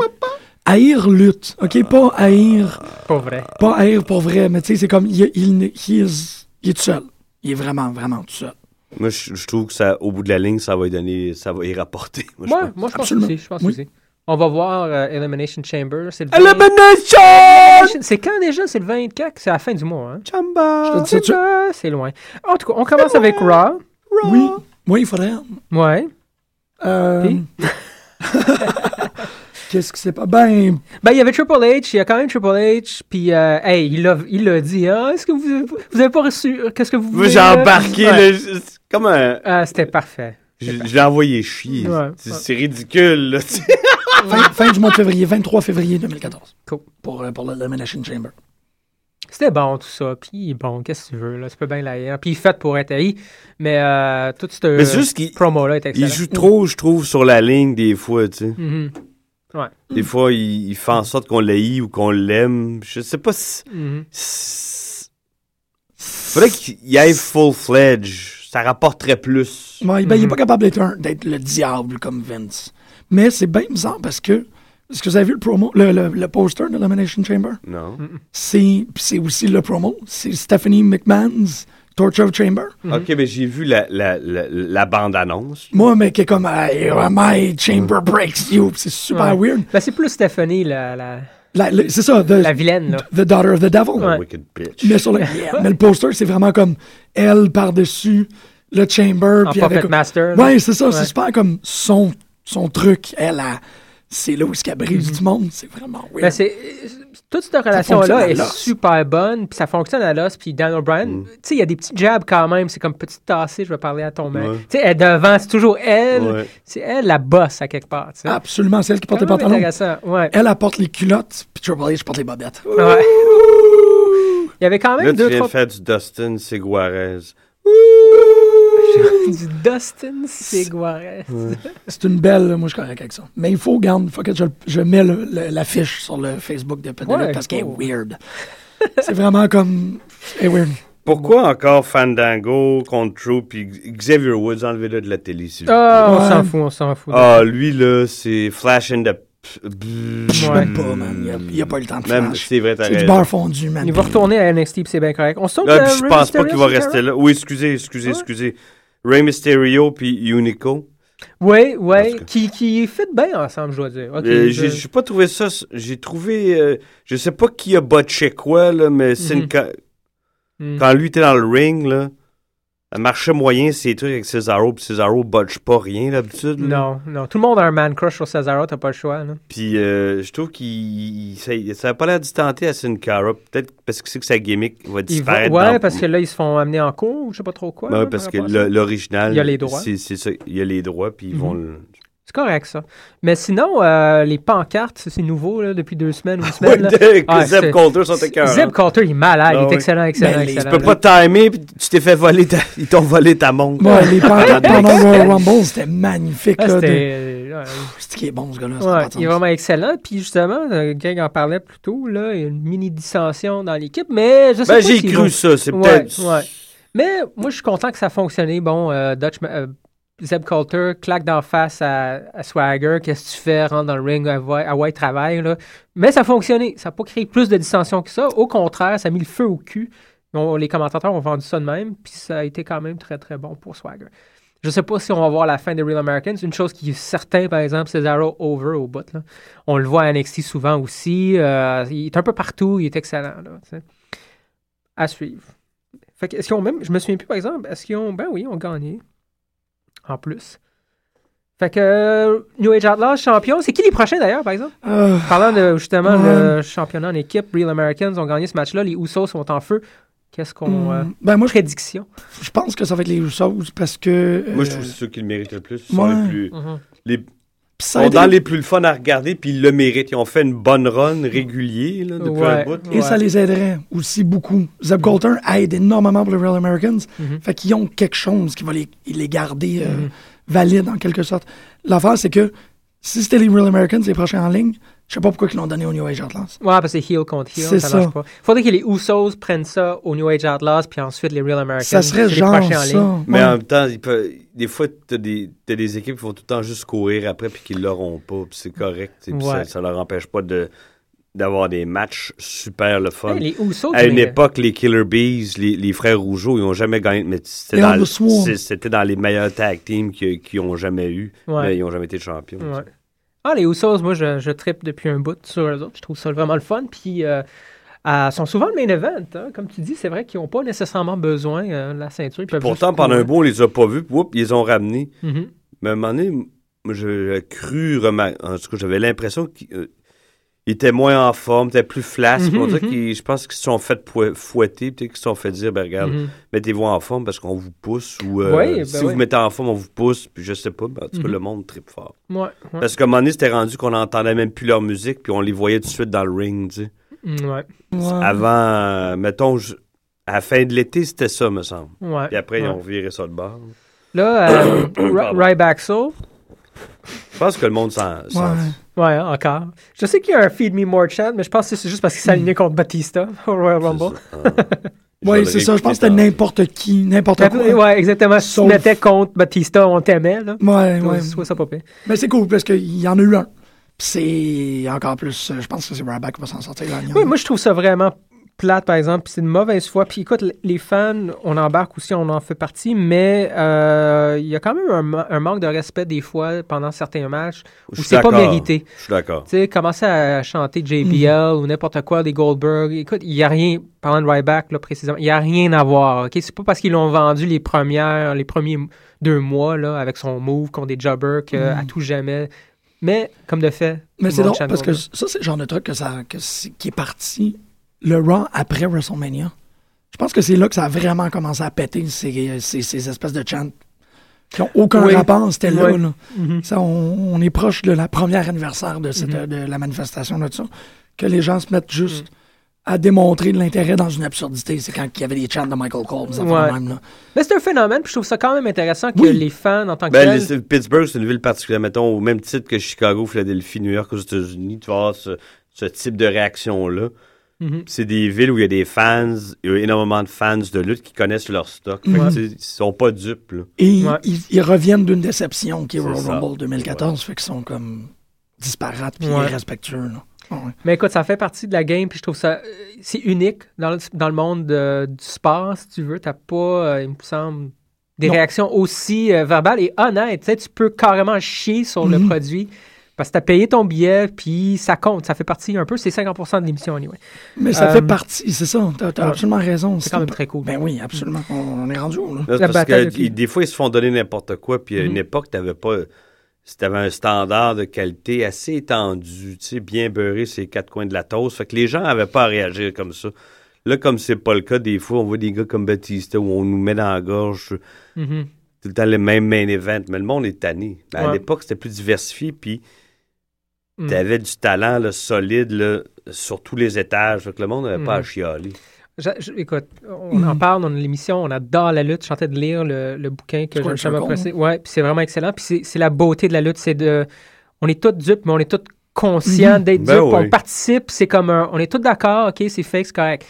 Haïr lutte, OK? Pas haïr. Pas vrai. Pas haïr pour vrai, mais tu sais, c'est comme. Il, il, il, is- il est tout seul. Il est vraiment, vraiment tout seul. Moi, je, je trouve que ça, au bout de la ligne, ça va y donner, ça va y rapporter. Moi, je Ouais, moi, je pense Absolument. aussi. Je pense Oui. aussi. On va voir euh, Elimination Chamber. C'est le Elimination! 20 C'est quand déjà? C'est le 24? C'est à la fin du mois, hein? Chamba! C'est loin. En tout cas, on commence avec Raw. Oui, oui, il faudrait. Ouais. Euh? Qu'est-ce qui s'est pas. Ben, Ben, il y avait Triple H, il y a quand même Triple H, puis, euh, hey, il l'a, il l'a dit, hein, est-ce que vous, vous avez pas reçu, qu'est-ce que vous voulez? j'ai là? embarqué, Ouais. c'est comme un... Ah, c'était parfait. Je, je l'ai envoyé chier. Ouais, C'est ouais. c'est ridicule, là. tu sais. fin, fin du mois de février, 23 février 2014. Cool. Pour, euh, pour l'Elimination Chamber. C'était bon, tout ça, puis bon, qu'est-ce que tu veux, là, tu peux bien l'ailleurs. Puis il fait pour être haï, mais euh, tout ce Mais c'est juste qu'il promo-là est il excellent. joue trop, je trouve, sur la ligne des fois, tu sais. Des fois, il, il fait en sorte qu'on l'haït ou qu'on l'aime. Je sais pas si... mhm. si- Faudrait qu'il y aille full-fledged. Ça rapporterait plus. Ouais, ben, Il n'est Mhm. pas capable d'être un- d'être le diable comme Vince. Mais c'est bien bizarre parce que. Est-ce que vous avez vu le promo, le, le, le poster de l'Elimination Chamber? Non. C'est aussi le promo. C'est Stephanie McMahon's Torture Chamber. Mhm. Ok, mais j'ai vu la, la, la, la bande-annonce. Moi, mais qui est comme Hey, My Chamber breaks you. Puis C'est super Ouais. weird. Ben, c'est plus Stephanie, la, la, La- le- c'est ça, the, la vilaine, là. the Daughter of the Devil. Ouais. Wicked bitch. Mais, sur le, mais le poster, c'est vraiment comme elle par-dessus le chamber. En puis Puppet avec, Master. Ouais, c'est ça. Ouais. C'est super comme son, son truc. Elle, a- c'est là où ce brise du monde. C'est vraiment weird. Ben, c'est, toute cette relation-là est super bonne, puis ça fonctionne à l'os, puis Daniel Bryan, Mm. tu sais, il y a des petits jabs quand même, c'est comme petite tassée, je vais parler à ton mec. Ouais. Tu sais, elle est devant, c'est toujours elle, Ouais. c'est elle la bosse à quelque part, tu. Absolument, c'est elle qui porte les pantalons. intéressant, ouais. Elle apporte les culottes, puis Triple H porte les bobettes. Ouais. Il y avait quand même Là, tu deux, viens de trois... faire du Dustin Seguarez. du Dustin Seguarez. C'est une belle, moi je suis correct avec ça. Mais il faut, garde, faut que je, je mets l'affiche sur le Facebook de Penelope Ouais, parce qu'elle est weird. c'est vraiment comme. Elle est weird. Pourquoi encore Fandango contre True puis Xavier Woods, enlevez-le de la télé, s'il vous plaît? Ah, on Ouais. s'en fout, on s'en fout. Ah, lui, là, c'est Flash in the... Je Ouais. même pas, man. Il y a- n'y a, pas eu le temps de Même, flash. c'est vrai, t'as C'est du beurre fondu, man. il va retourner à NXT, puis c'est bien correct. On se tourne Là, je pense pas qu'il va rester là. Oui, excusez, excusez, Ouais. excusez. Rey Mysterio puis Unico. Oui, oui, qui, qui fit bien ensemble, je dois dire. Euh, je- j'ai j'ai pas trouvé ça. J'ai trouvé. euh, je sais pas qui a botché quoi, là, mais c'est Mhm. une ca- Hmm. quand lui était dans le ring, là, marché moyen, c'est trucs avec Cesaro, puis Cesaro botche pas rien d'habitude. Non, non. Tout le monde a un man crush sur Cesaro, t'as pas le choix. Là. Puis euh, je trouve qu'il ça, ça a pas l'air de tenter à Sin Cara. Peut-être parce que c'est que sa gimmick va disparaître. ouais, dans- parce que là, ils se font amener en cours, ou je sais pas trop quoi. Ouais, là, parce par que l'original. Il y a les droits. C'est c'est ça. Il y a les droits, puis ils vont Mhm. le. C'est correct, ça. Mais sinon, euh, les pancartes, c'est nouveau là, depuis deux semaines ou une Ouais, semaine. là. que Ah, Zeb c'est- Coulter sont écœurants. Zeb Coulter, il est malade. Ah il est oui. excellent, excellent, Ben, les- excellent. Tu peux pas timer, puis tu t'es fait voler ta... Ils t'ont volé ta montre. Ouais, les pancartes pendant le Rumble, c'était magnifique. Ah, là, c'était... de- euh, ouais. C'est qui est bon, ce gars-là. Ouais, il est vraiment excellent. Puis justement, euh, Greg en parlait plus tôt, là, il y a une mini dissension dans l'équipe, mais je sais Ben, pas j'ai cru vont- ça. C'est Ouais, peut-être. ouais. Mais moi, je suis content que ça a fonctionné. Bon, euh, Dutch, euh, Zeb Coulter claque d'en face à, Swagger. Qu'est-ce que tu fais? Rentre dans le ring, à ouais, travaille. Là. Mais ça a fonctionné. Ça n'a pas créé plus de dissension que ça. Au contraire, ça a mis le feu au cul. On- les commentateurs ont vendu ça de même. Puis ça a été quand même très, très bon pour Swagger. Je sais pas si on va voir la fin des Real Americans. Une chose qui est certaine, par exemple, Cesaro over au bout. Là. On le voit à NXT souvent aussi. Euh, il est un peu partout. Il est excellent. À suivre. Fait que, est-ce qu'ils ont même, je me souviens plus par exemple, est-ce qu'ils ont, ben oui, ont gagné. En plus. Fait que euh, New Age Outlaws champion, c'est qui les prochains d'ailleurs par exemple? Euh, Parlant de justement Ouais. le championnat en équipe, Real Americans ont gagné ce match-là, les Usos sont en feu. Qu'est-ce qu'on. euh, hmm, ben, moi, je, prédiction? je pense que ça va être les Usos parce que. Moi, je euh, trouve que c'est ceux qui le méritent le plus. Ils sont ouais. les plus. Mhm. Les, sont dans les plus le fun à regarder, puis ils le méritent. Ils ont fait une bonne run régulier là, depuis Ouais. un bout. Et Ouais. ça les aiderait aussi beaucoup. Zeb Coulter aide énormément pour les Real Americans. Mhm. Fait qu'ils ont quelque chose qui va les, les garder euh, Mhm. valides en quelque sorte. L'affaire, c'est que si c'était les Real Americans, les prochains en ligne, je sais pas pourquoi ils l'ont donné au New Age Outlaws. Ouais, parce que c'est heel contre heel, ça, ça. marche pas. Faudrait que les Usos prennent ça au New Age Outlaws, puis ensuite les Real Americans. Ça serait les genre prochains en ligne. ça. Mais Ouais. en même temps, il peut- des fois, t'as des, des équipes qui vont tout le temps juste courir après puis qui l'auront pas. puis c'est correct. puis Ouais. Ça, ça leur empêche pas de d'avoir des matchs super le fun. Hey, les Usos, À une mais- époque, les Killer Bees, les, les frères Rougeau, ils ont jamais gagné. Mais c'était dans, les meilleurs tag teams qu'ils qui ont jamais eu. Ouais. Mais ils ont jamais été champions. Ouais. Ah, les Usos, moi, je, je trippe depuis un bout sur eux autres. Je trouve ça vraiment le fun. Puis, euh, euh, sont souvent le main event. hein. Comme tu dis, c'est vrai qu'ils n'ont pas nécessairement besoin euh, de la ceinture. Pourtant, pendant un bout, on les a pas vus. Puis, whoop, ils les ont ramenés. Mhm. Mais à un moment donné, j'ai cru remarquer. En tout cas, j'avais l'impression qu'ils euh, étaient moins en forme, étaient plus flasques. Mhm, On dirait mhm. qu'ils- je pense qu'ils se sont fait fouetter, peut-être qu'ils se sont fait dire, ben regarde, Mhm. mettez-vous en forme parce qu'on vous pousse. Ou euh, Ouais, ben si ouais. vous mettez en forme, on vous pousse. Puis je sais pas, mais en tout cas, le monde tripe fort. Ouais, ouais. Parce qu'à un moment donné, c'était rendu qu'on n'entendait même plus leur musique, puis on les voyait tout de suite dans le ring, tu sais. Mm, ouais. Ouais. Avant, euh, mettons, je- à la fin de l'été, c'était ça, me semble. Ouais. Puis après, ils ont viré ça de bord. Là, euh. Ryback Soul. Je pense que le monde s'en... s'en- Ouais. Ouais, encore. Je sais qu'il y a un Feed Me More chant, mais je pense que c'est juste parce qu'il s'alignait contre Batista au Royal Rumble. Ah. Le c'est ça. Je pense que c'était n'importe qui, n'importe quoi. ouais, exactement. Si tu Sauf- mettais contre Batista, on t'aimait. Là. Ouais, ouais. Je trouvais ça pas pire. Mais c'est cool parce qu'il y en a eu un. Puis c'est encore plus. euh, Je pense que c'est Ryback qui va s'en sortir gagnant. Oui, moi, je trouve ça vraiment plate, par exemple. Puis c'est une mauvaise foi. Puis écoute, les fans, on embarque aussi, on en fait partie, mais euh, il y a quand même un, ma- un manque de respect des fois pendant certains matchs Je où suis c'est pas d'accord. mérité. Je suis d'accord. Tu sais, commencer à chanter JBL ou n'importe quoi, des Goldberg. Écoute, il n'y a rien, parlant de Ryback, là, précisément, il n'y a rien à voir. ok? C'est pas parce qu'ils l'ont vendu les premières, les premiers deux mois, là, avec son move contre des jobbers, que, à tout jamais. Mais, comme de fait. Mais c'est drôle parce que ça, c'est le genre de truc que ça, que qui est parti le Raw après WrestleMania. Je pense que c'est là que ça a vraiment commencé à péter, ces, ces, ces espèces de chants qui n'ont aucun Oui. rapport. C'était là. Oui. là. Mhm. Ça, on, on est proche de la première anniversaire de, cette, Mhm. de la manifestation de ça. Que les gens se mettent juste à démontrer de l'intérêt dans une absurdité. C'est quand il y avait des chants de Michael Cole, ça Ouais. même. Là. Mais c'est un phénomène, puis je trouve ça quand même intéressant que Oui. les fans, en tant que Ben, tels, les- Pittsburgh, c'est une ville particulière, mettons, au même titre que Chicago, Philadelphie, New York aux États-Unis. Tu vas avoir ce, ce type de réaction-là. Mhm. C'est des villes où il y a des fans, il y a énormément de fans de lutte qui connaissent leur stock. Fait Ouais. ils sont pas dupes, là. Et Ouais. ils, ils reviennent d'une déception qui est C'est Royal ça. Rumble 2014. Fait qu'ils sont comme disparates puis Ouais. irrespectueux. Là. Ouais. Mais écoute, ça fait partie de la game, puis je trouve ça. euh, C'est unique dans le, dans le monde de- du sport, si tu veux. T'as pas, euh, il me semble, des Non. réactions aussi euh, verbales et honnêtes. Tu sais, tu peux carrément chier sur le Mhm. produit, Parce que tu as payé ton billet, puis ça compte, ça fait partie un peu, c'est 50% de l'émission, anyway. Mais ça Euh, fait partie, c'est ça. T'as as ouais. absolument raison. C'est quand même très cool. Ben oui, absolument. On, on est rendu où, là? Parce que des fois, ils se font donner n'importe quoi. Puis à une Mhm. époque, t'avais pas. Si t'avais un standard de qualité assez étendu, tu sais, bien beurré ces quatre coins de la toast. Fait que les gens n'avaient pas à réagir comme ça. Là, comme c'est pas le cas, des fois, on voit des gars comme Batista où on nous met dans la gorge Mhm. tout le temps les mêmes main events. Mais le monde est tanné. Mais à l'époque, c'était plus diversifié. Puis Mm. t'avais du talent là, solide là, sur tous les étages. Fait que le monde n'avait pas à Mhm. chialer. Je- je- écoute, on en parle, on a l'émission, on adore la lutte. Je suis en train de lire le, le bouquin que j'ai jamais apprécié. Ouais, puis c'est vraiment excellent. Puis c'est- la beauté de la lutte, c'est de. On est tous dupes, mais on est tous conscients Mhm. d'être Ben dupes. oui. On participe, c'est comme un. On est tous d'accord, ok, c'est fake, c'est correct.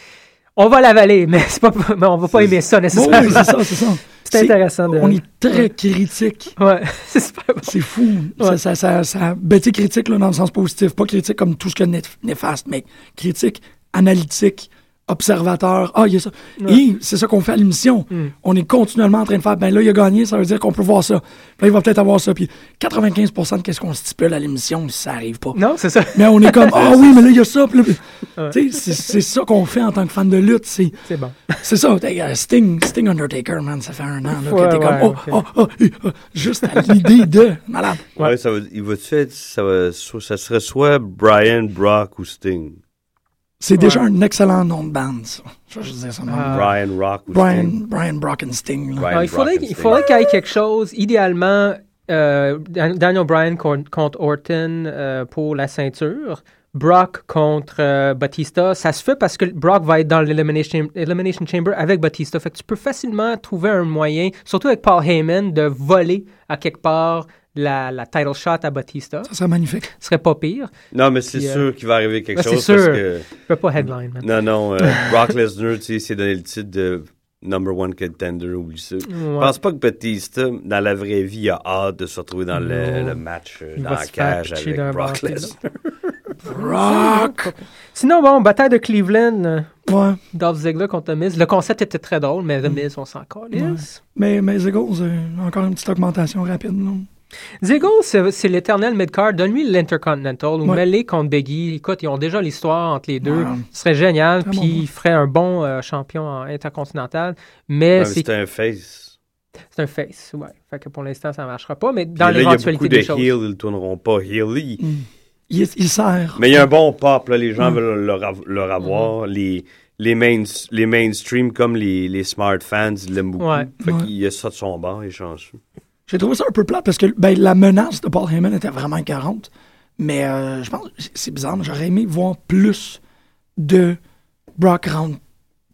On va l'avaler, mais, c'est pas, mais on va pas aimer ça nécessairement. oui, c'est ça, c'est ça. c'est intéressant de. On est très critique. Ouais, c'est super bon. C'est fou. Ouais. Ça, ça, ça, ben, critique là, dans le sens positif. Pas critique comme tout ce que néf- néfaste, mais critique, analytique, observateur. Ah, il y a ça. Ouais. Et c'est ça qu'on fait à l'émission. Mm. On est continuellement en train de faire, ben là, il a gagné, ça veut dire qu'on peut voir ça. Puis là, il va peut-être avoir ça. Puis 95% de ce qu'on stipule à l'émission, ça arrive pas. Non, c'est ça. Mais on est comme, ah oui, mais là, il y a ça. Ouais. Tu sais, c'est- c'est ça qu'on fait en tant que fan de lutte. C'est C'est bon. c'est ça. euh, Sting, Sting Undertaker, man, ça fait un an. Là, Ouais, que t'es comme, oh, oh, oh, euh, juste à l'idée de. Malade. Ouais. Ouais, ça, va, il va ça, ça serait soit Brian, Brock ou Sting? C'est déjà un excellent nom de band, ça. Je vais juste dire de même. Ah. Brian Rock ou Brian, Sting. Brian Brock and Sting. là. Brian Ah, il faudrait, qu'il y ait quelque chose, idéalement, euh, Dan- Daniel Bryan con- contre Orton euh, pour la ceinture. Brock contre euh, Batista, ça se fait parce que Brock va être dans l'Elimination Elimination Chamber avec Batista. Fait que tu peux facilement trouver un moyen, surtout avec Paul Heyman, de voler à quelque part la, la title shot à Batista. Ça serait magnifique. Ce serait pas pire. Non, mais c'est euh, sûr qu'il va arriver quelque ben, c'est chose parce sûr. que... Tu peux pas headline, man. Non, non, euh, Brock Lesnar, tu sais, s'est donné le titre de number one contender, oublie ça. Je Ouais. pense pas que Batista, dans la vraie vie, il a hâte de se retrouver dans le, Non. le match euh, dans la cage avec Brock Lesnar. Rock! Sinon, bon, bataille de Cleveland, euh, Ouais. Dolph Ziggler contre The Miz. Le concept était très drôle, mais The Miz, on s'en calisse. Mais, mais les Eagles, euh, encore une petite augmentation rapide. là. Ziggler, c'est l'éternel mid-card. Donne-lui l'Intercontinental ou Ouais. contre Biggie. Écoute, ils ont déjà l'histoire entre les deux. Ouais. Ce serait génial, Très puis bon, il ferait un bon euh, champion en intercontinental. Mais c'est un face. c'est un face, ouais. Fait que pour l'instant, ça ne marchera pas, mais dans Puis là, il y a l'éventualité de des choses. heels, ils ne tourneront pas heel. ils- Mm. Il, il sert. Mais il y a un bon pop, là, les gens Mm. veulent leur, av- leur avoir. Les, les, main, les mainstream, comme les, les smart fans, ils l'aiment beaucoup. Ouais. Fait Ouais. qu'il y a ça de son bord, il est chanceux. J'ai trouvé ça un peu plate parce que ben, la menace de Paul Heyman était vraiment 40. Mais euh, je pense c'est bizarre, mais j'aurais aimé voir plus de Brock Round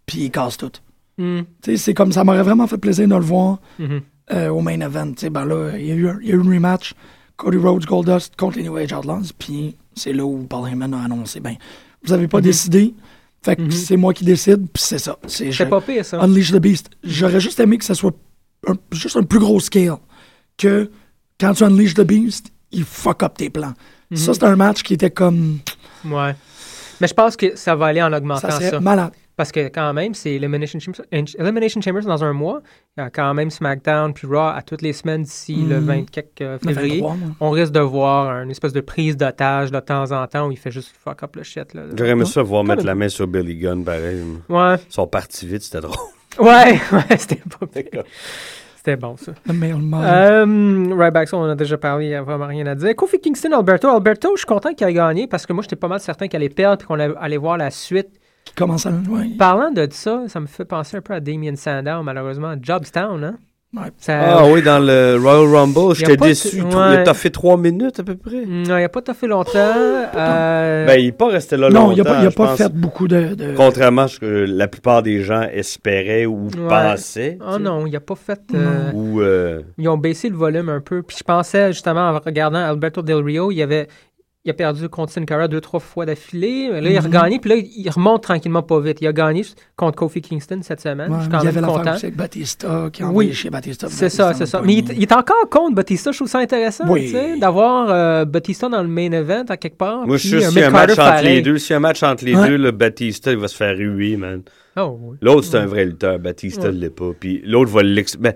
puis il casse tout. Hmm, c'est comme ça m'aurait vraiment fait plaisir de le voir mhm. euh, au main event. Ben là, il y, a eu, un- il y a eu une rematch Cody Rhodes Goldust contre les New Age Outlaws, puis c'est là où Paul Heyman a annoncé ben vous avez pas Mhm. décidé, fait que Mhm. c'est moi qui décide, puis c'est ça. C'est C'est pas pire, ça. Unleash the Beast. J'aurais juste aimé que ça soit un- juste un plus gros scale. Que quand tu Unleash the Beast, il fuck up tes plans. Mhm. Ça, c'est un match qui était comme. Ouais. Mais je pense que ça va aller en augmentant Ça malade. Parce que quand même, c'est Elimination Chambers, Elimination Chambers dans un mois. Il y a quand même SmackDown puis Raw à toutes les semaines d'ici le Mhm. 24 euh, Le février. 23, moi. On risque de voir une espèce de prise d'otage de temps en temps où il fait juste fuck up le shit. Là. J'aurais aimé ça voir mettre même. la main sur Billy Gunn, pareil. Ouais, Ils sont partis vite, c'était drôle. ouais, ouais, c'était pas pire. C'était bon ça. Le male model. Euh, Ryback, ça, on en a déjà parlé, il n'y a vraiment rien à dire. Kofi Kingston, Alberto. Alberto, je suis content qu'il ait gagné parce que moi, j'étais pas mal certain qu'il allait perdre et qu'on allait voir la suite. Qui commence à. Ouais. Parlant de ça, ça me fait penser un peu à Damien Sandow, malheureusement, à Jobstown. Hein? Ouais. Ça, Ah oui, dans le Royal Rumble, Y a j'étais déçu. ouais. T'as fait trois minutes à peu près. Non, il n'a pas tout fait longtemps. Euh, Ben, il n'est pas resté là non, longtemps. il a pas, il a pas fait beaucoup de. de- Contrairement à ce que la plupart des gens espéraient ou Ouais. pensaient. oh tu sais. non, il n'a pas fait. euh, Ou euh, Ils ont baissé le volume un peu. Puis je pensais, justement, en regardant Alberto Del Rio, il avait. Il a perdu contre Sin Cara deux, trois fois d'affilée. Là, il a Mhm. regagné, puis là, il remonte tranquillement pas vite. Il a gagné contre Kofi Kingston cette semaine. Ouais, je suis il quand y même avait l'affaire content. aussi avec Batista qui a Oui. envoyé chez Batista. C'est Batista ça, c'est ça. Mais il, il est encore contre Batista. Je trouve ça intéressant, Oui. tu sais, d'avoir euh, Batista dans le main event à quelque part. moi, je suis puis sûr s'il y a un match entre les deux. A un match entre les Ouais. deux, le Batista, il va se faire ruer, man. Oh, oui. L'autre, c'est un vrai lutteur. Batista Ouais. ne l'est pas. Puis l'autre va l'ex... Ben,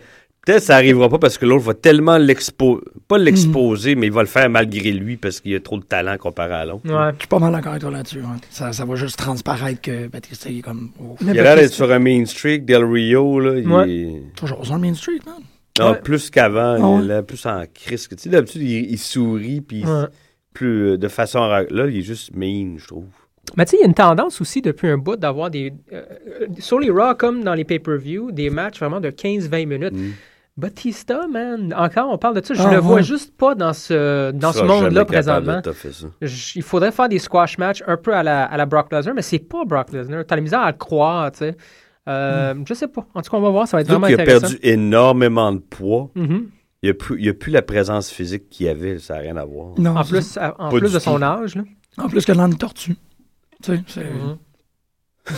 Peut-être que ça arrivera pas parce que l'autre va tellement l'exposer. Pas Hmm. l'exposer, mais il va le faire malgré lui parce qu'il a trop de talent comparé à l'autre. Ouais. Je suis pas mal d'accord avec toi là-dessus. ouais. Ça, ça va juste transparaître que Batista il est comme. oh, Il a l'air d'être sur un main streak, Del Rio, là. Il Ouais. est... Toujours sur le Main Street, man. Ouais. plus qu'avant, il est là, plus en crise. que- Tu sais, d'habitude, il, il sourit, puis plus euh, de façon... Là, il est juste mean, je trouve. Mais tu sais, il y a une tendance aussi depuis un bout d'avoir des. euh, euh, sur les Raw, comme dans les pay-per-view, des matchs vraiment de 15-20 minutes. Mm. Batista, man, encore, on parle de ça. Je Ah, le vois ouais. juste pas dans ce, dans Tu ce monde-là présentement. Il faudrait faire des squash matchs un peu à la, à la Brock Lesnar, mais c'est pas Brock Lesnar. T'as la misère à le croire, tu sais. Euh, Je sais pas. En tout cas, on va voir, ça va être Surtout vraiment a intéressant. perdu énormément de poids. Mhm. Il a plus, il a plus la présence physique qu'il avait, ça n'a rien à voir. Non, En plus, en plus de son âge. Là. En plus que une tortue. Tu sais, c'est. Mhm.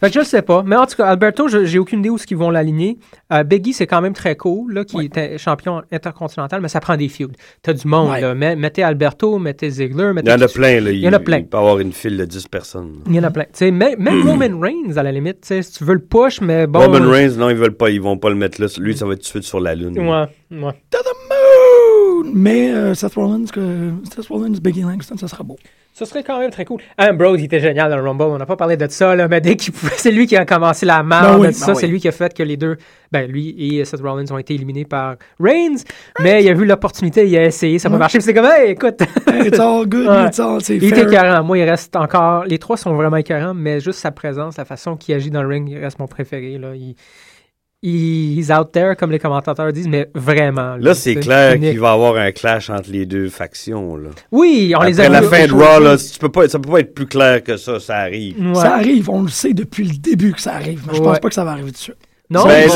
fait que je sais pas. Mais en tout cas, Alberto, je- j'ai aucune idée où ils vont l'aligner. Euh, Biggie, c'est quand même très cool, là, qui Ouais. était champion intercontinental, mais ça prend des feuds. T'as du monde, Ouais. là. Met- mettez Alberto, mettez Ziggler, Il mettez... y en a plein, là. Il y en a plein. Il peut avoir une file de 10 personnes. Il y en a plein. Tu sais, même, même Roman Reigns, à la limite, si tu veux le push, mais bon... Roman Reigns, non, ils veulent pas, ils vont pas le mettre là. Lui, ça va être tout de suite sur la lune. Ouais, ouais. To the moon! Mais euh, Seth Rollins, que, Seth Rollins, Biggie Langston, ça sera beau. Ce serait quand même très cool. Ambrose, il était génial dans le Rumble. On n'a pas parlé de ça, là, mais dès qu'il pouvait- c'est lui qui a commencé la marde Ben oui, ça. ben C'est lui qui a fait que les deux, ben lui et Seth Rollins ont été éliminés par Reigns. Mais il a vu l'opportunité, il a essayé, ça n'a pas marché. c'est comme, hey, écoute, it's all good, Ouais. it's all, c'est il est fair. écœurant. Moi, il reste encore. Les trois sont vraiment écœurants, mais juste sa présence, la façon qu'il agit dans le ring, il reste mon préféré. Là. Il- he's out there, comme les commentateurs disent, mais vraiment. Là, c'est clair qu'il va y avoir un clash entre les deux factions. Là. Oui, on les a la fin de. Raw, là, tu peux pas, ça peut pas être plus clair que ça, ça arrive. Ouais. Ça arrive, on le sait depuis le début que ça arrive, mais je Ouais. pense pas que ça va arriver tout de suite. Non, Ben,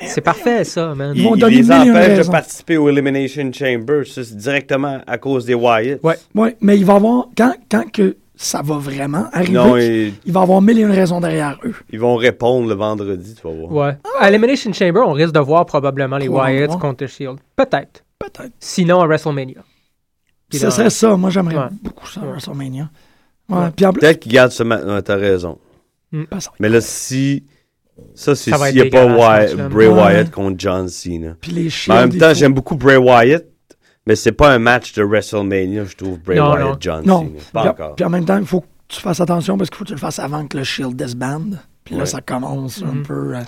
c'est parfait, ça, man. il, vont il donner les mille et une empêche de participer au Elimination Chamber. C'est directement à cause des Wyatt. Ouais. Oui, mais il va y avoir, quand, quand que ça va vraiment arriver, Non, et- il va avoir mille et une raisons derrière eux. ils vont répondre le vendredi, tu vas voir. Ouais. À Elimination Chamber, on risque de voir probablement les Wyatts contre Shield. Peut-être. Peut-être. Sinon, à WrestleMania. Puis Ce là- serait ça. Moi, j'aimerais Ouais. beaucoup ça, Ouais. WrestleMania. Ouais. Ouais. Puis en plus, Peut-être qu'ils gardent ce match. Ouais, t'as raison. ça être- Mais là, si. Ça, c'est Ça s'il n'y a pas Wyatt-. Bray Ouais. Wyatt contre John Cena. puis les en même temps, j'aime beaucoup Bray Wyatt, mais c'est pas un match de WrestleMania, je trouve, Bray Non, Wyatt, non. John Non. Cena. Pas Puis, encore. puis en même temps, il faut que tu fasses attention parce qu'il faut que tu le fasses avant que le Shield disbande. Puis là, ça commence un Mhm. peu. euh,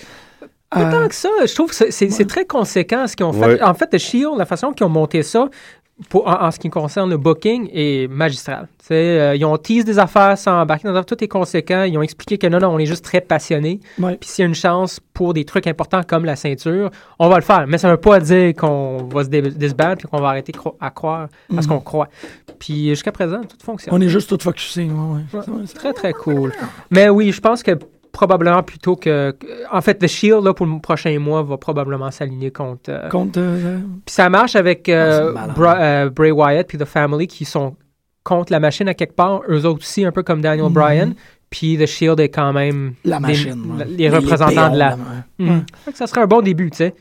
Pas à- tant que ça, je trouve que c'est, très conséquent ce qu'ils ont fait. Ouais. En fait, The Shield, la façon qu'ils ont monté ça, pour, en, en ce qui concerne le booking, est magistral. Euh, ils ont teasé des affaires sans embarquer dans tout est conséquent. Ils ont expliqué que non, non, on est juste très passionnés. Ouais. Puis s'il y a une chance pour des trucs importants comme la ceinture, on va le faire. Mais ça ne veut pas dire qu'on va se disbattre puis qu'on va arrêter cro- à croire à ce Mhm. qu'on croit. Puis jusqu'à présent, tout fonctionne. On est juste tous focusés. Ouais, c'est- Très, très cool. Mais oui, je pense que probablement plutôt que. En fait, The Shield, là, pour le prochain mois, va probablement s'aligner contre. euh, Contre. euh, Puis ça marche avec euh, Ah. Bra- Bray Wyatt puis The Family qui sont contre la machine à quelque part, eux autres aussi, un peu comme Daniel Mhm. Bryan. Puis The Shield est quand même la machine. ouais. les représentants de la. Mhm. Ouais. Fait que ça serait un bon début, tu sais.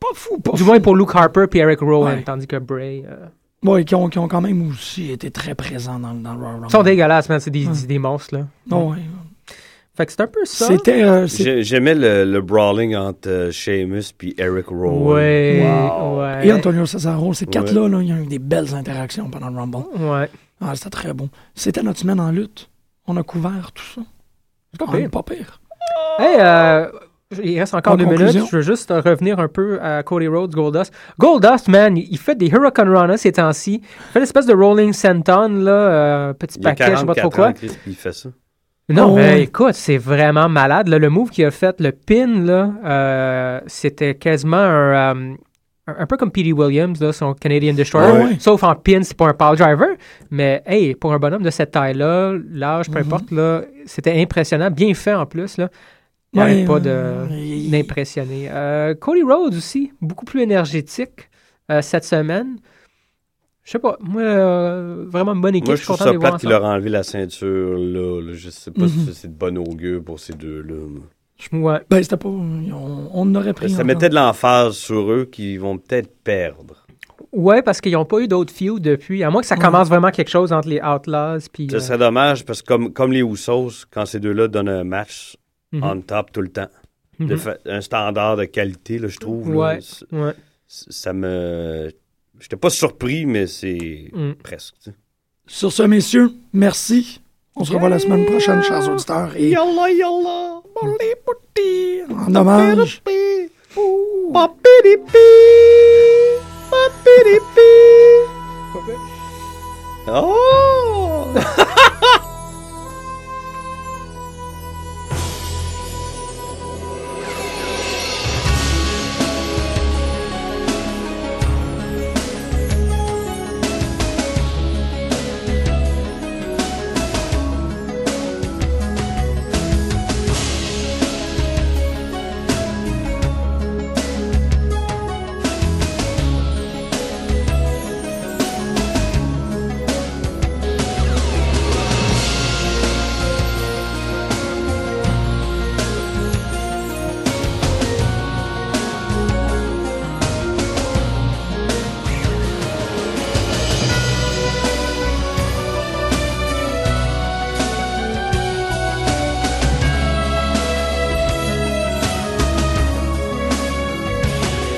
Pas fou, pas Du fou. moins pour Luke Harper puis Eric Rowan, Ouais. tandis que Bray. Ouais, qui ont, qui ont quand même aussi été très présents dans, dans le Royal Rumble. Ils sont dégueulasses, man. C'est des, des monstres, là. Oh, ouais. Fait que c'est un peu ça. C'était. J'ai- J'aimais le, le brawling entre euh, Sheamus puis Eric Rowan. Ouais, Wow. ouais. Et Antonio Cesaro, ces Ouais. quatre-là, là, il y a eu des belles interactions pendant le Rumble. Ouais. Ah, c'était très bon. C'était notre semaine en lutte. On a couvert tout ça. C'est pas Ah, pire. pas pire. Hey, euh, il reste encore En deux conclusion. minutes. Je veux juste euh, revenir un peu à Cody Rhodes, Goldust. Goldust, man, il il fait des Hurricane Rana ces temps-ci. Il fait l'espèce de Rolling Senton, là, euh, petit Il a paquet, je sais pas trop 44 quoi. ans, Chris, puis il fait ça. Non, Oh, mais écoute, c'est vraiment malade. là. le move qu'il a fait, le pin, là, euh, c'était quasiment un, euh, un, un peu comme Petey Williams, là, son Canadian Destroyer. Sauf en pin, c'est pas un power driver. Mais hey, pour un bonhomme de cette taille-là, l'âge, peu Mhm. importe, là, c'était impressionnant. Bien fait en plus. Là. Il Ouais, n'arrête pas d'impressionner. Euh, Cody Rhodes aussi, beaucoup plus énergétique euh, cette semaine. Je sais pas, moi, euh, vraiment une bonne équipe. Moi, je je suis trouve content ça plate qu'il leur a enlevé la ceinture là. là. Je sais pas Mhm. si c'est de bon augure pour ces deux-là. moi. Ouais. Ben, c'était pas. On, on aurait pris. Ça mettait de l'emphase sur eux qu'ils vont peut-être perdre. Ouais, parce qu'ils n'ont pas eu d'autres feuds depuis. À moins que ça Ouais. commence vraiment quelque chose entre les Outlaws. Puis, Ce euh, serait dommage parce que comme, comme les Usos, quand ces deux-là donnent un match mhm. on top tout le temps. de Mhm. un standard de qualité, là, je trouve. Ouais. ça me. J'étais pas surpris, mais c'est Mm. presque. tu sais. Sur ce, messieurs, merci. On se revoit la semaine prochaine, chers auditeurs. Et Yalla, yalla. en hommage, Papiripi. Papiripi. Oh!